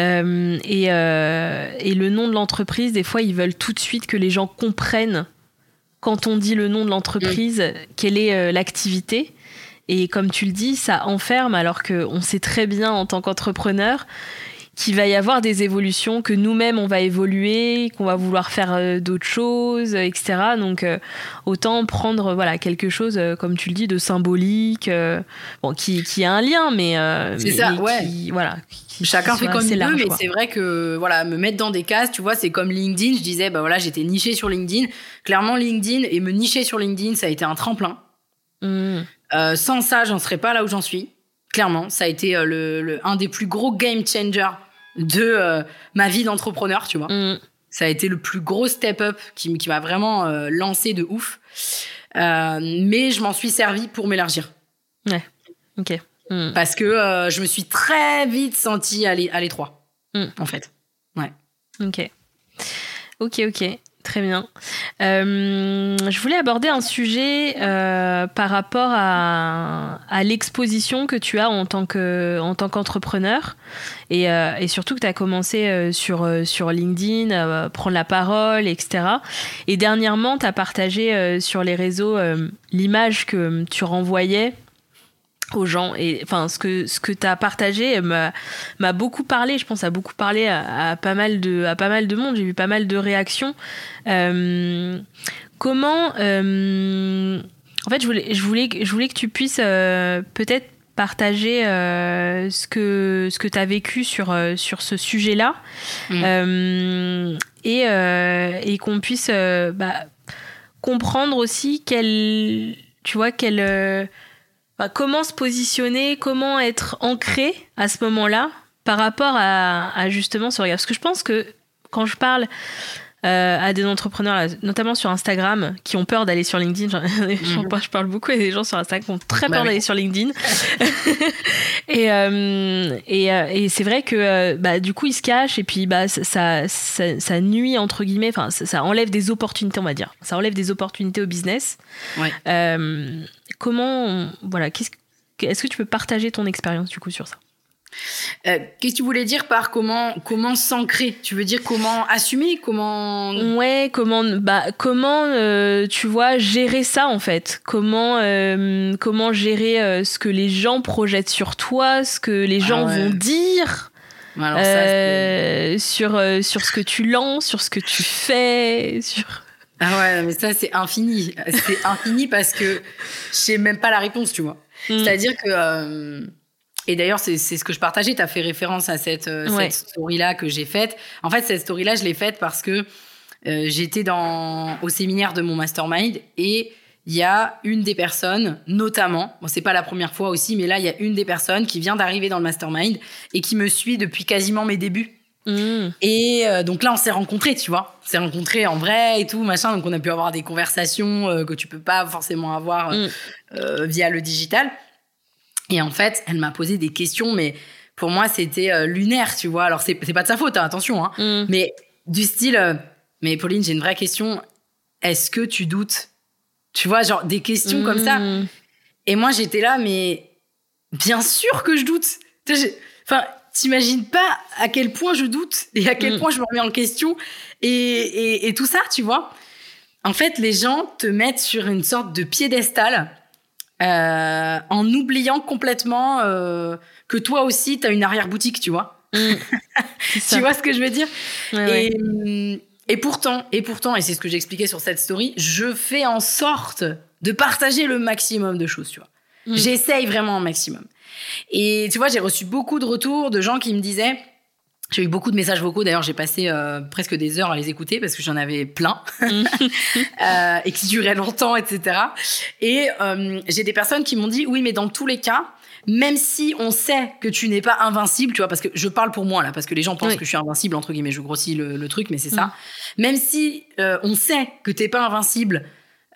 Et, et le nom de l'entreprise, des fois, ils veulent tout de suite que les gens comprennent quand on dit le nom de l'entreprise, quelle est l'activité. Et comme tu le dis, ça enferme alors qu'on sait très bien en tant qu'entrepreneur qu'il va y avoir des évolutions, que nous-mêmes on va évoluer, qu'on va vouloir faire euh, d'autres choses, etc. Donc euh, autant prendre voilà quelque chose, euh, comme tu le dis, de symbolique, bon, qui, qui a un lien, mais, C'est ça, mais ouais. qui- voilà. qui- Chacun fait comme il veut, mais c'est vrai que voilà, me mettre dans des cases, tu vois, c'est comme LinkedIn. Je disais, bah voilà, j'étais nichée sur LinkedIn. Clairement, LinkedIn et me nicher sur LinkedIn, ça a été un tremplin. Mm. Euh, sans ça, j'en serais pas là où j'en suis. Clairement, ça a été le, le- un des plus gros game changers de euh, ma vie d'entrepreneur, tu vois. Mm. Ça a été le plus gros step up qui, m'a vraiment euh, lancé de ouf. Euh, mais je m'en suis servi pour m'élargir. Ok. Mm. Parce que je me suis très vite sentie à l'é- à l'étroit, Mm. en fait. Ok. Ok, ok. Très bien. Euh, je voulais aborder un sujet euh, par rapport à, l'exposition que tu as en tant que en tant qu'entrepreneur et, euh, surtout que tu as commencé sur, sur LinkedIn, prendre la parole, etc. Et dernièrement, tu as partagé sur les réseaux l'image que tu renvoyais aux gens. Et enfin ce que ce que tu as partagé m'a m'a beaucoup parlé. Je pense a beaucoup parlé à, à pas mal de à pas mal de monde. J'ai vu pas mal de réactions. Euh, comment euh, en fait je voulais je voulais que- je voulais que tu puisses euh, peut-être partager ce que ce que tu as vécu sur sur ce sujet-là. Mm. Euh, et et qu'on puisse bah, comprendre aussi quel tu vois quel euh, bah, comment se positionner, comment être ancré à ce moment-là par rapport à, à justement ce regard? Parce que je pense que quand je parle euh, à des entrepreneurs, là, notamment sur Instagram, qui ont peur d'aller sur LinkedIn, Mhm. je parle beaucoup, et des gens sur Instagram qui ont très Bah peur oui. d'aller sur LinkedIn. *laughs* et euh, et, euh, et c'est vrai que bah, du coup, ils se cachent, et puis bah, ça, ça, ça, ça nuit, entre guillemets, enfin, ça, ça enlève des opportunités, on va dire. Ça enlève des opportunités au business. Ouais. Euh, comment, on- voilà, qu'est-ce que- est-ce que tu peux partager ton expérience du coup sur ça Euh, Qu'est-ce que tu voulais dire par comment, comment s'ancrer? Tu veux dire comment assumer Comment. Ouais, comment, bah, comment euh, tu vois gérer ça en fait? Comment, euh, comment gérer euh, ce que les gens projettent sur toi, ce que les Ah gens ouais. vont dire Alors, ça, euh, sur euh, sur ce que tu lances, sur ce que tu fais, sur. Ah ouais, mais ça, c'est infini. C'est infini parce que je sais même pas la réponse, tu vois. Mm. C'est-à-dire que. euh, Et d'ailleurs, c'est ce que je partageais. Tu as fait référence à cette, euh, Ouais. cette story-là que j'ai faite. En fait, cette story-là, je l'ai faite parce que euh, j'étais dans au séminaire de mon mastermind et il y a une des personnes, notamment, bon, c'est pas la première fois aussi, mais là, il y a une des personnes qui vient d'arriver dans le mastermind et qui me suit depuis quasiment mes débuts. Mm. Et euh, donc là, on s'est rencontrés, tu vois. On s'est rencontrés en vrai et tout, machin. Donc on a pu avoir des conversations euh, que tu peux pas forcément avoir euh, Mm. via le digital. Et en fait, elle m'a posé des questions, mais pour moi, c'était lunaire, tu vois. Alors c'est pas de sa faute, hein, attention, hein. Mm. Mais du style, mais Pauline, j'ai une vraie question. Est-ce que tu doutes? Tu vois, genre des questions comme ça. Et moi, j'étais là, mais bien sûr que je doute. Enfin, t'imagines pas à quel point je doute et à quel Mm. point je me remets en question et, et, et tout ça, tu vois. En fait, les gens te mettent sur une sorte de piédestal euh, en oubliant complètement euh, que toi aussi, t'as une arrière-boutique, tu vois. Mm. *laughs* Tu vois ce que je veux dire? Ouais, ouais. et, hum, Et pourtant, et pourtant, et c'est ce que j'expliquais sur cette story, je fais en sorte de partager le maximum de choses, tu vois. Mm. J'essaye vraiment un maximum. Et tu vois, j'ai reçu beaucoup de retours de gens qui me disaient, j'ai eu beaucoup de messages vocaux. D'ailleurs, j'ai passé euh, presque des heures à les écouter parce que j'en avais plein mm. *laughs* euh, et qui duraient longtemps, etc. Et euh, j'ai des personnes qui m'ont dit oui, mais dans tous les cas, même si on sait que tu n'es pas invincible, tu vois, parce que je parle pour moi là, parce que les gens pensent que je suis invincible entre guillemets. Je grossis le, truc, mais c'est ça. Mm. Même si on sait que t'es pas invincible,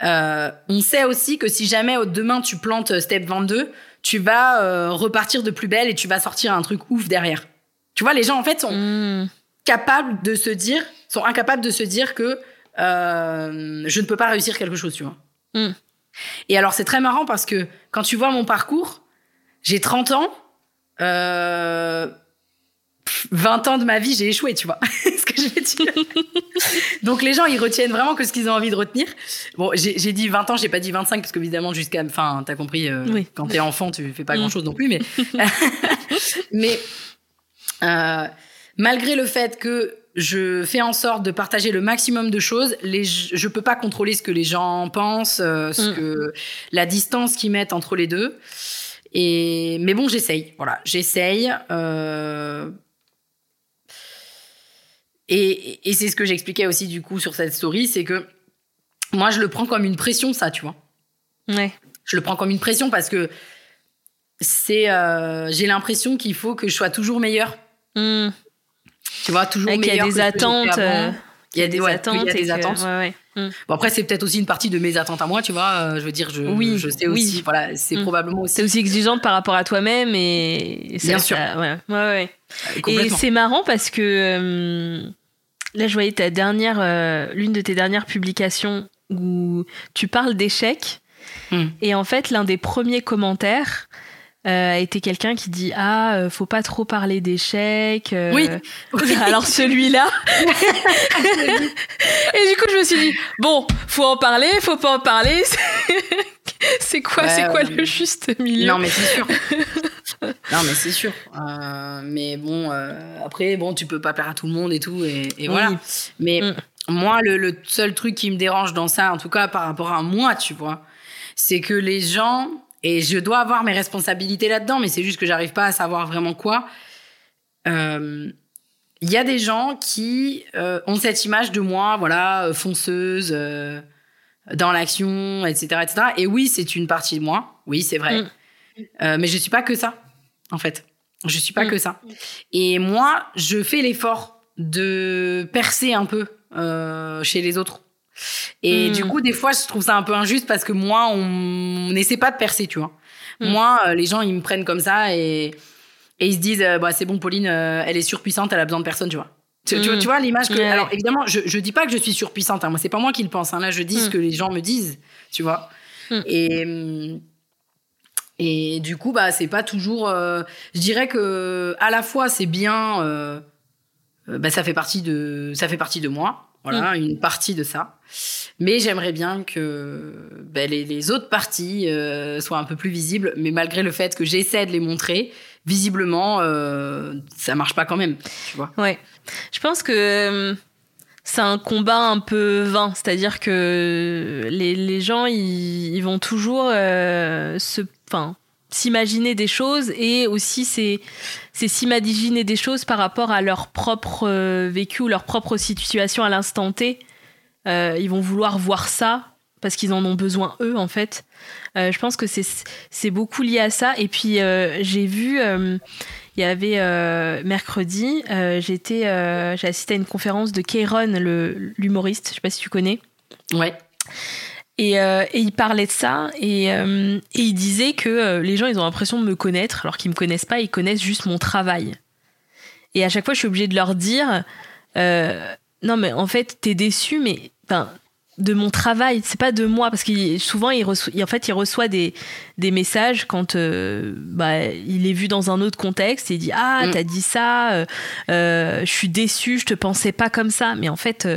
on sait aussi que si jamais demain tu plantes Step 22, tu vas repartir de plus belle et tu vas sortir un truc ouf derrière. Tu vois, les gens, en fait, sont hmm. capables de se dire, sont incapables de se dire que euh, je ne peux pas réussir quelque chose, tu vois. Hmm. Et alors, c'est très marrant parce que quand tu vois mon parcours, j'ai 30 ans, euh, 20 ans de ma vie, j'ai échoué, tu vois. *laughs* ce que je vais dire. Donc les gens, ils retiennent vraiment que ce qu'ils ont envie de retenir. Bon, j'ai dit 20 ans, j'ai pas dit 25 parce qu'évidemment jusqu'à, enfin, t'as compris, euh, oui. quand t'es enfant, tu fais pas hmm. grand chose non plus, mais, *laughs* mais euh, malgré le fait que je fais en sorte de partager le maximum de choses. Les, je peux pas contrôler ce que les gens pensent, euh, ce mm. que la distance qu'ils mettent entre les deux. Et mais bon, j'essaye. Voilà, j'essaye. Euh, et, et c'est ce que j'expliquais aussi du coup sur cette story, c'est que moi je le prends comme une pression, ça, tu vois. Ouais. Je le prends comme une pression parce que c'est, j'ai l'impression qu'il faut que je sois toujours meilleure Hmm. Tu vois, toujours Il y a des attentes. Euh, il y a des, attentes. Il y a des attentes. Bon, après, c'est peut-être aussi une partie de mes attentes à moi, tu vois. Euh, je veux dire, je, oui, je sais aussi. Voilà, c'est hmm. probablement aussi. C'est aussi exigeante par rapport à toi-même et. Bien sûr. ouais, ouais, Et c'est marrant parce que. Euh, là, je voyais ta dernière, l'une de tes dernières publications où tu parles d'échecs. Et en fait, l'un des premiers commentaires, euh, a été quelqu'un qui dit ah euh, faut pas trop parler d'échecs euh. oui. *laughs* Alors celui-là. *laughs* Et du coup je me suis dit bon faut en parler faut pas en parler. *laughs* C'est quoi c'est quoi le juste milieu? Non mais c'est sûr non mais c'est sûr mais bon après bon tu peux pas plaire à tout le monde et tout et, voilà mais mm. moi le, le seul truc qui me dérange dans ça en tout cas par rapport à moi tu vois c'est que les gens et je dois avoir mes responsabilités là-dedans, mais c'est juste que j'arrive pas à savoir vraiment quoi. Il euh, y a des gens qui euh, ont cette image de moi, voilà, euh, fonceuse, dans l'action, etc., etc. Et oui, c'est une partie de moi. Oui, c'est vrai. Mm. mais je suis pas que ça, en fait. Je suis pas mm. que ça. Et moi, je fais l'effort de percer un peu chez les autres. Et du hmm. coup, des fois, je trouve ça un peu injuste parce que moi, on n'essaie pas de percer, tu vois. Hmm. Moi, euh, les gens, ils me prennent comme ça et, et ils se disent, euh, bah, c'est bon, Pauline, euh, elle est surpuissante, elle a besoin de personne, tu vois. Tu, tu, vois, l'image que. Alors, évidemment, je, je dis pas que je suis surpuissante. Hein. Moi, c'est pas moi qui le pense. Hein. Là, je dis ce que les gens me disent, tu vois. Et. Et du coup, bah, c'est pas toujours. je dirais que à la fois, c'est bien. bah, ça fait partie de. Ça fait partie de moi. Voilà, une partie de ça. Mais j'aimerais bien que ben, les, autres parties euh, soient un peu plus visibles. Mais malgré le fait que j'essaie de les montrer, visiblement, euh, ça marche pas quand même. Tu vois ouais. Je pense que euh, c'est un combat un peu vain. C'est-à-dire que les, les gens, ils, ils, vont toujours se. Enfin, s'imaginer des choses et aussi c'est s'imaginer des choses par rapport à leur propre vécu ou leur propre situation à l'instant T euh, ils vont vouloir voir ça parce qu'ils en ont besoin eux en fait. Euh, je pense que c'est beaucoup lié à ça. Et puis euh, j'ai vu, il y avait mercredi, j'étais, j'ai assisté à une conférence de Kayron, l'humoriste. Je sais pas si tu connais. Ouais. Et, et, il parlait de ça et, et il disait que les gens ils ont l'impression de me connaître alors qu'ils me connaissent pas, ils connaissent juste mon travail. Et à chaque fois je suis obligée de leur dire non mais en fait t'es déçu mais de mon travail, c'est pas de moi parce que souvent il reçoit, en fait il reçoit des, des messages quand euh, bah, il est vu dans un autre contexte et il dit ah mm. t'as dit ça, euh, euh, je suis déçu, je te pensais pas comme ça, mais en fait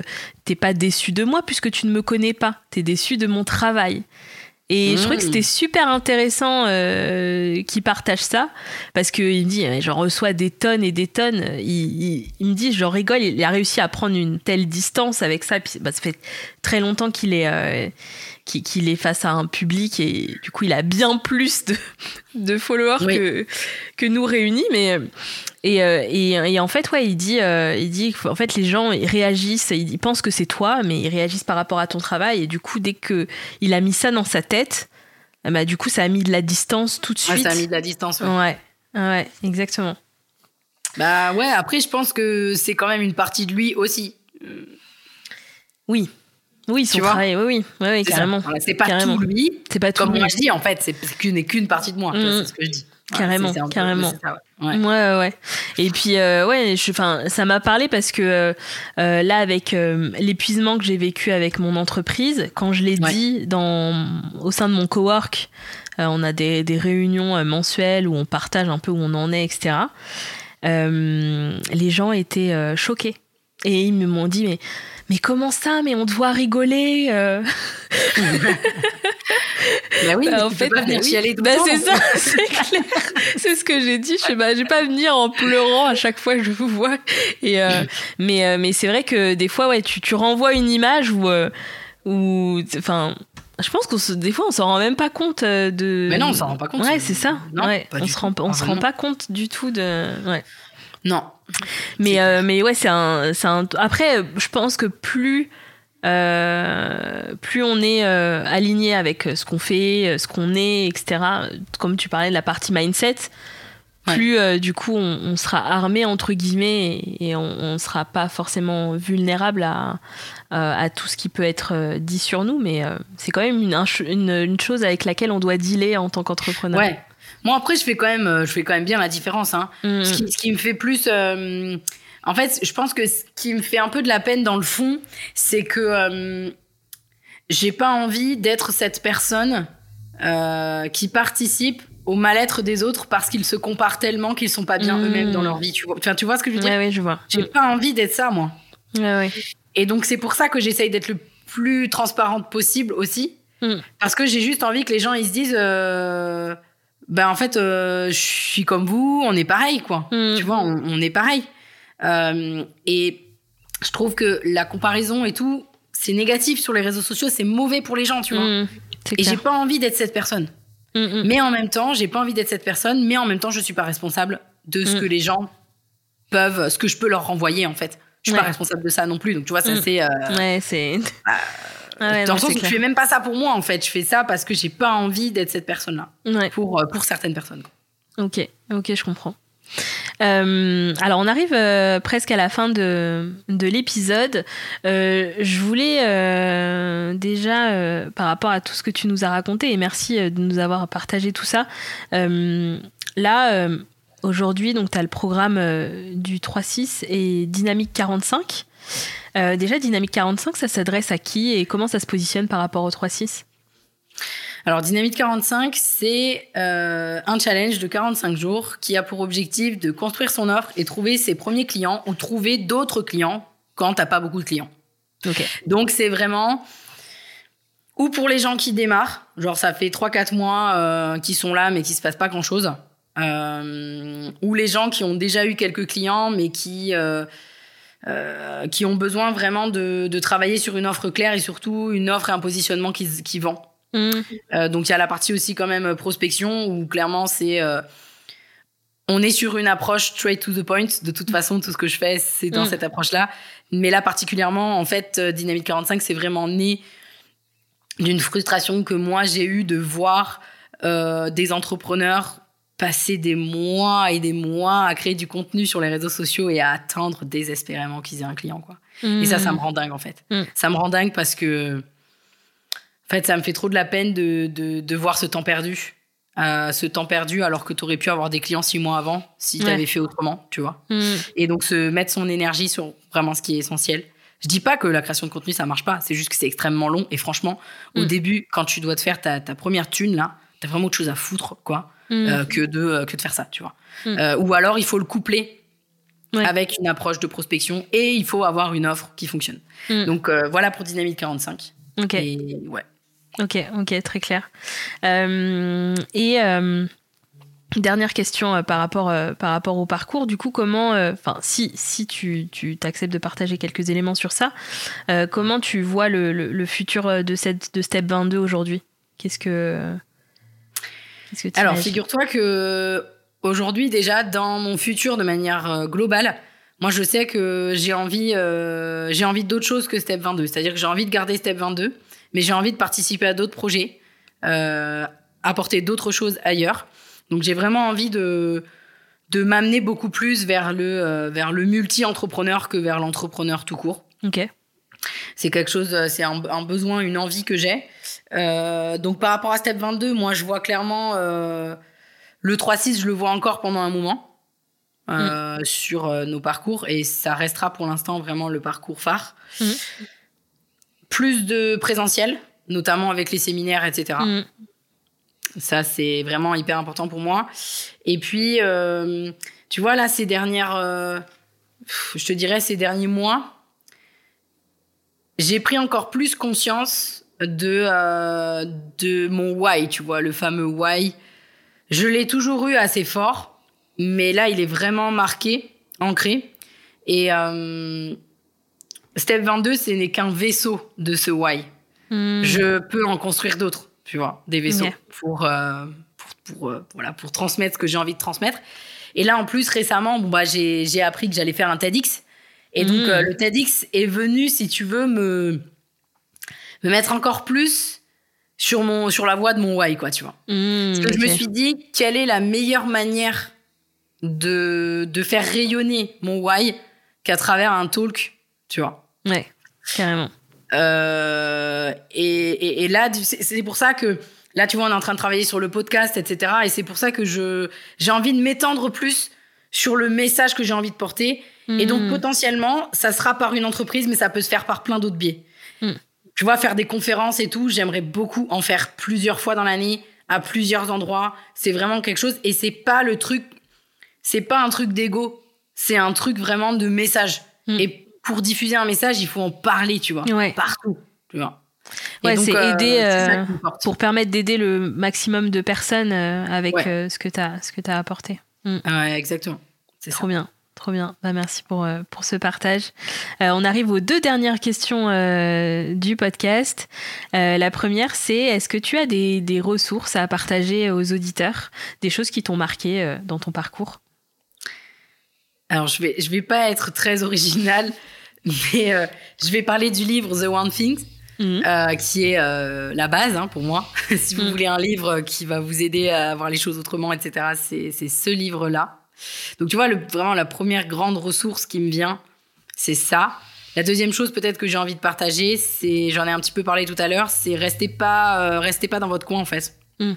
t'es pas déçu de moi puisque tu ne me connais pas, t'es déçu de mon travail. Et je trouvais que c'était super intéressant euh, qu'il partage ça, parce qu'il me dit, j'en reçois des tonnes et des tonnes. Il, me dit, je rigole, il a réussi à prendre une telle distance avec ça. Puis, bah, ça fait très longtemps qu'il est, euh, qu'il est face à un public et du coup, il a bien plus de, de followers que, que nous réunis. Mais et, euh, et, et, en fait, ouais, il dit, euh, il dit en fait, les gens ils réagissent, ils pensent que c'est toi, mais ils réagissent par rapport à ton travail. Et du coup, dès que il a mis ça dans sa tête, bah, du coup, ça a mis de la distance tout de suite. Ouais, ça a mis de la distance. Ouais, ouais, ouais exactement. Bah ouais, après, je pense que c'est quand même une partie de lui aussi. Oui. Oui, son travail, oui, oui, oui, carrément. c'est pas tout lui. C'est pas tout Comme moi je dis, en fait, c'est qu'une qu'une partie de moi. Mm. C'est ce que je dis. Carrément, carrément. ouais. ouais. ouais, Et puis, euh, ouais, enfin, ça m'a parlé parce que euh, euh, là, avec l'épuisement que j'ai vécu avec mon entreprise, quand je l'ai dit dans, au sein de mon cowork, on a des, des, réunions mensuelles où on partage un peu où on en est, etc. les gens étaient choqués. Et ils m'ont dit, mais mais comment ça Mais on doit rigoler. Euh. bah oui, mais en fait, pas venir bah chialer tout bah c'est ça, *laughs* c'est clair. c'est ce que j'ai dit. Je ne bah, vais pas venir en pleurant à chaque fois que je vous vois. Et euh, mais euh, mais c'est vrai que des fois, ouais, tu, tu renvoies une image où où enfin. Je pense qu'on des fois on s'en rend même pas compte de. Mais non, on s'en rend pas compte. Ouais, c'est ça. Non, ouais, on se rend, on se rend pas compte du tout de. Ouais. Non. Mais, euh, mais ouais, c'est un, un, Après, je pense que plus. Euh, plus on est euh, aligné avec ce qu'on fait, ce qu'on est, etc. Comme tu parlais de la partie mindset, plus du coup on, sera armé entre guillemets et, on, ne sera pas forcément vulnérable à, à tout ce qui peut être dit sur nous. Mais c'est quand même une, une, une, chose avec laquelle on doit dealer en tant qu'entrepreneur. Ouais. Moi, après, je fais quand même, euh, je fais quand même bien la différence. Hein. Mm. Ce, qui, me fait plus. Euh, en fait, je pense que ce qui me fait un peu de la peine dans le fond, c'est que euh, j'ai pas envie d'être cette personne qui participe au mal-être des autres parce qu'ils se comparent tellement qu'ils sont pas bien mm. eux-mêmes dans leur vie. Tu vois, enfin, tu vois ce que je veux dire? Oui, je vois. J'ai mm. pas envie d'être ça, moi. Ouais, Et donc, c'est pour ça que j'essaye d'être le plus transparente possible aussi. Parce que j'ai juste envie que les gens ils se disent ben en fait, euh, je suis comme vous, on est pareil, quoi. Mm. Tu vois, on, est pareil. Euh, et je trouve que la comparaison et tout, c'est négatif sur les réseaux sociaux, c'est mauvais pour les gens, tu vois. Mm, et j'ai pas envie d'être cette personne. Mm, mais en même temps, j'ai pas envie d'être cette personne, mais en même temps, je suis pas responsable de ce que les gens peuvent, ce que je peux leur renvoyer, en fait. Je suis pas responsable de ça non plus. Donc, tu vois, ça, c'est. Euh, ouais, c'est. Bah, dans le sens où je fais même pas ça pour moi en fait. Je fais ça parce que j'ai pas envie d'être cette personne-là. Pour, euh, pour certaines personnes. Ok, ok, je comprends. Euh, alors on arrive euh, presque à la fin de, de l'épisode. je voulais déjà, par rapport à tout ce que tu nous as raconté, et merci de nous avoir partagé tout ça, là, aujourd'hui, tu as le programme du 3-6 et Dynamique 45. Euh, déjà, Dynamique 45, ça s'adresse à qui et comment ça se positionne par rapport au 3-6 alors, Dynamique 45, c'est euh, un challenge de 45 jours qui a pour objectif de construire son offre et trouver ses premiers clients ou trouver d'autres clients quand t'as pas beaucoup de clients. Donc, c'est vraiment ou pour les gens qui démarrent, genre ça fait 3-4 mois euh, qui sont là mais qui se passe pas grand-chose, ou les gens qui ont déjà eu quelques clients mais qui euh, qui ont besoin vraiment de, de, travailler sur une offre claire et surtout une offre et un positionnement qui, qui vend. Mm. Euh, donc il y a la partie aussi quand même prospection où clairement c'est euh, on est sur une approche straight to the point. De toute façon, tout ce que je fais, c'est dans mm. cette approche-là. Mais là, particulièrement, en fait, Dynamique 45, c'est vraiment né d'une frustration que moi, j'ai eu de voir des entrepreneurs passer des mois et des mois à créer du contenu sur les réseaux sociaux et à attendre désespérément qu'ils aient un client quoi. Et ça ça me rend dingue en fait. Mm. Ça me rend dingue parce que en fait ça me fait trop de la peine de, de, voir ce temps perdu. Euh, ce temps perdu alors que tu aurais pu avoir des clients six mois avant si tu avais fait autrement, tu vois. Mm. Et donc se mettre son énergie sur vraiment ce qui est essentiel. Je dis pas que la création de contenu ça marche pas, c'est juste que c'est extrêmement long et franchement, au mm. début quand tu dois te faire ta, ta première thune là, t'as vraiment autre chose à foutre quoi Mm. Euh, que, de, euh, que de faire ça, tu vois. Mm. Euh, ou alors, il faut le coupler avec une approche de prospection et il faut avoir une offre qui fonctionne. Mm. Donc, voilà pour Dynamique 45. Ok. Et, ouais. Ok, ok, très clair. et Dernière question par, rapport, par rapport au parcours, du coup, comment, enfin, si, si tu, tu t'acceptes de partager quelques éléments sur ça, comment tu vois le, le, futur de, cette, de Step 22 aujourd'hui? Qu'est-ce que. Alors, figure-toi que aujourd'hui, déjà, dans mon futur de manière globale, moi, je sais que j'ai envie, euh, j'ai envie d'autre chose que Step 22. C'est-à-dire que j'ai envie de garder Step 22, mais j'ai envie de participer à d'autres projets, euh, apporter d'autres choses ailleurs. Donc, j'ai vraiment envie de de m'amener beaucoup plus vers le euh, vers le multi-entrepreneur que vers l'entrepreneur tout court. Ok. C'est quelque chose, c'est un, un, besoin, une envie que j'ai. donc, par rapport à Step 22, moi, je vois clairement le 3-6, je le vois encore pendant un moment. Euh, mm. sur euh, nos parcours et ça restera pour l'instant vraiment le parcours phare. Mm. Plus de présentiel, notamment avec les séminaires, etc. Mm. Ça, c'est vraiment hyper important pour moi. Et puis, euh, tu vois, là, ces dernières, je te dirais, ces derniers mois, j'ai pris encore plus conscience de, de mon why, tu vois, le fameux why. Je l'ai toujours eu assez fort mais là, il est vraiment marqué, ancré. Et euh, Step 22, ce n'est qu'un vaisseau de ce why. Hmm. Je peux en construire d'autres, tu vois, des vaisseaux pour, euh, pour, pour, euh, voilà, pour transmettre ce que j'ai envie de transmettre. Et là, en plus, récemment, bon, bah, j'ai appris que j'allais faire un TEDx. Et donc, hmm. le TEDx est venu, si tu veux, me, me mettre encore plus sur, mon, sur la voie de mon why, quoi, tu vois. Hmm, Parce que je me suis dit, quelle est la meilleure manière de, de faire rayonner mon why qu'à travers un talk, tu vois. Ouais, carrément. Euh, et, et, là, c'est pour ça que là, tu vois, on est en train de travailler sur le podcast, etc. Et c'est pour ça que je j'ai envie de m'étendre plus sur le message que j'ai envie de porter. Et donc, hmm. potentiellement, ça sera par une entreprise, mais ça peut se faire par plein d'autres biais. Hmm. Tu vois, faire des conférences et tout, j'aimerais beaucoup en faire plusieurs fois dans l'année, à plusieurs endroits. C'est vraiment quelque chose. Et c'est pas le truc c'est pas un truc d'ego, c'est un truc vraiment de message. Hmm. Et pour diffuser un message, il faut en parler, tu vois, partout, tu vois. Ouais, c'est euh, aider euh, pour permettre d'aider le maximum de personnes euh, avec ce que tu as ce que as apporté. Hmm. Ouais, exactement. C'est trop bien. Trop bien, bah, merci pour, pour ce partage. on arrive aux deux dernières questions du podcast. la première, c'est est-ce que tu as des, des, ressources à partager aux auditeurs, des choses qui t'ont marqué dans ton parcours? Alors, je vais, je vais pas être très originale, *laughs* mais euh, je vais parler du livre The One Thing, mhm. euh, qui est euh, la base hein, pour moi. *laughs* si vous mhm. voulez un livre qui va vous aider à voir les choses autrement, etc., c'est ce livre-là. Donc, tu vois, le, vraiment, la première grande ressource qui me vient, c'est ça. La deuxième chose peut-être que j'ai envie de partager, c'est, j'en ai un petit peu parlé tout à l'heure, c'est restez pas, restez pas dans votre coin en fait. Mhm.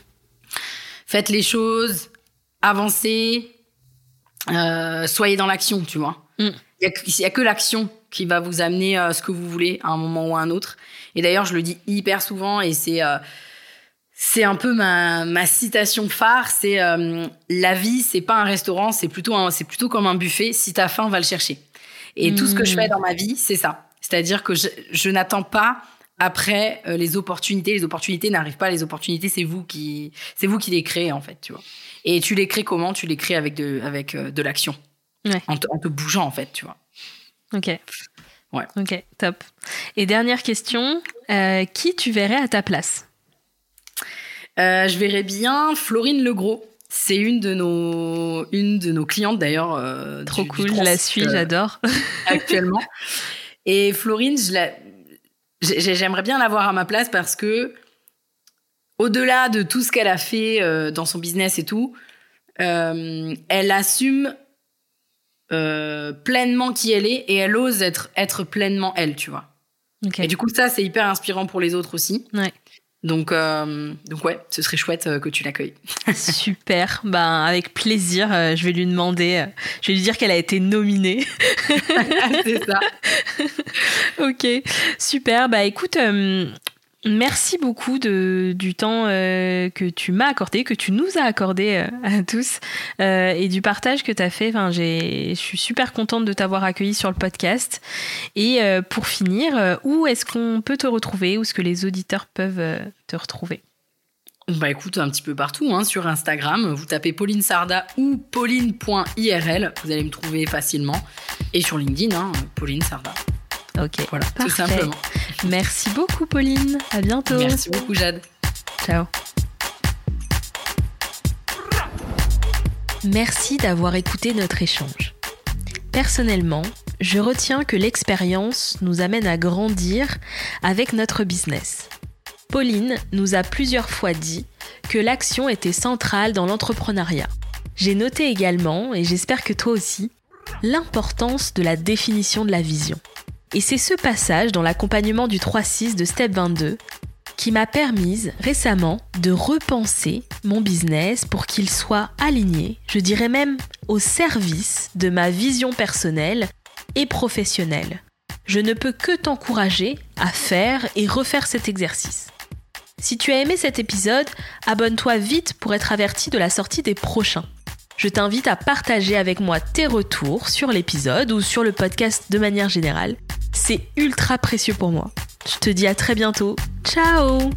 Faites les choses, avancez, euh, soyez dans l'action, tu vois. Mm. Il n'y a, que l'action qui va vous amener à ce que vous voulez à un moment ou à un autre. Et d'ailleurs, je le dis hyper souvent et c'est euh, c'est un peu ma, ma citation phare. C'est euh, la vie, c'est pas un restaurant, c'est plutôt c'est plutôt comme un buffet. Si t'as faim, va le chercher. Et tout ce que je fais mm. dans ma vie, c'est ça. C'est-à-dire que je, je n'attends pas après les opportunités. Les opportunités n'arrivent pas. Les opportunités, c'est vous qui c'est vous qui les créez en fait, tu vois. Et tu les crées comment? Tu les crées avec de, avec, euh, de l'action. En, te, bougeant, en fait, tu vois. Ok. Ouais. Ok, top. Et dernière question, euh, qui tu verrais à ta place? Euh, Je verrais bien Florine Legros. C'est une de nos, une de nos clientes d'ailleurs. Trop cool, je la suis, j'adore. *laughs* actuellement. Et Florine, j'aimerais bien l'avoir à ma place parce que au-delà de tout ce qu'elle a fait euh, dans son business et tout, euh, elle assume euh, pleinement qui elle est et elle ose être, être pleinement elle, tu vois. Et du coup, ça, c'est hyper inspirant pour les autres aussi. Ouais. Donc, donc ouais, ce serait chouette que tu l'accueilles. *laughs* Super, ben avec plaisir. je vais lui demander, je vais lui dire qu'elle a été nominée. *laughs* c'est ça. *laughs* ok, super. Bah écoute, Merci beaucoup du temps euh, que tu m'as accordé, que tu nous as accordé euh, à tous, euh, et du partage que tu as fait. Enfin, je suis super contente de t'avoir accueilli sur le podcast. Et pour finir, où est-ce qu'on peut te retrouver? Où est-ce que les auditeurs peuvent te retrouver? Bah écoute, un petit peu partout, hein, sur Instagram, vous tapez Pauline Sarda ou pauline.irl, vous allez me trouver facilement. Et sur LinkedIn, hein, Pauline Sarda. Ok. Voilà, tout simplement. Merci beaucoup, Pauline. À bientôt. Merci beaucoup, Jade. Ciao. Merci d'avoir écouté notre échange. Personnellement, je retiens que l'expérience nous amène à grandir avec notre business. Pauline nous a plusieurs fois dit que l'action était centrale dans l'entrepreneuriat. J'ai noté également, et j'espère que toi aussi, l'importance de la définition de la vision. Et c'est ce passage dans l'accompagnement du 3-6 de Step 22 qui m'a permise récemment de repenser mon business pour qu'il soit aligné, je dirais même au service de ma vision personnelle et professionnelle. Je ne peux que t'encourager à faire et refaire cet exercice. Si tu as aimé cet épisode, abonne-toi vite pour être averti de la sortie des prochains. Je t'invite à partager avec moi tes retours sur l'épisode ou sur le podcast de manière générale c'est ultra précieux pour moi. Je te dis à très bientôt. Ciao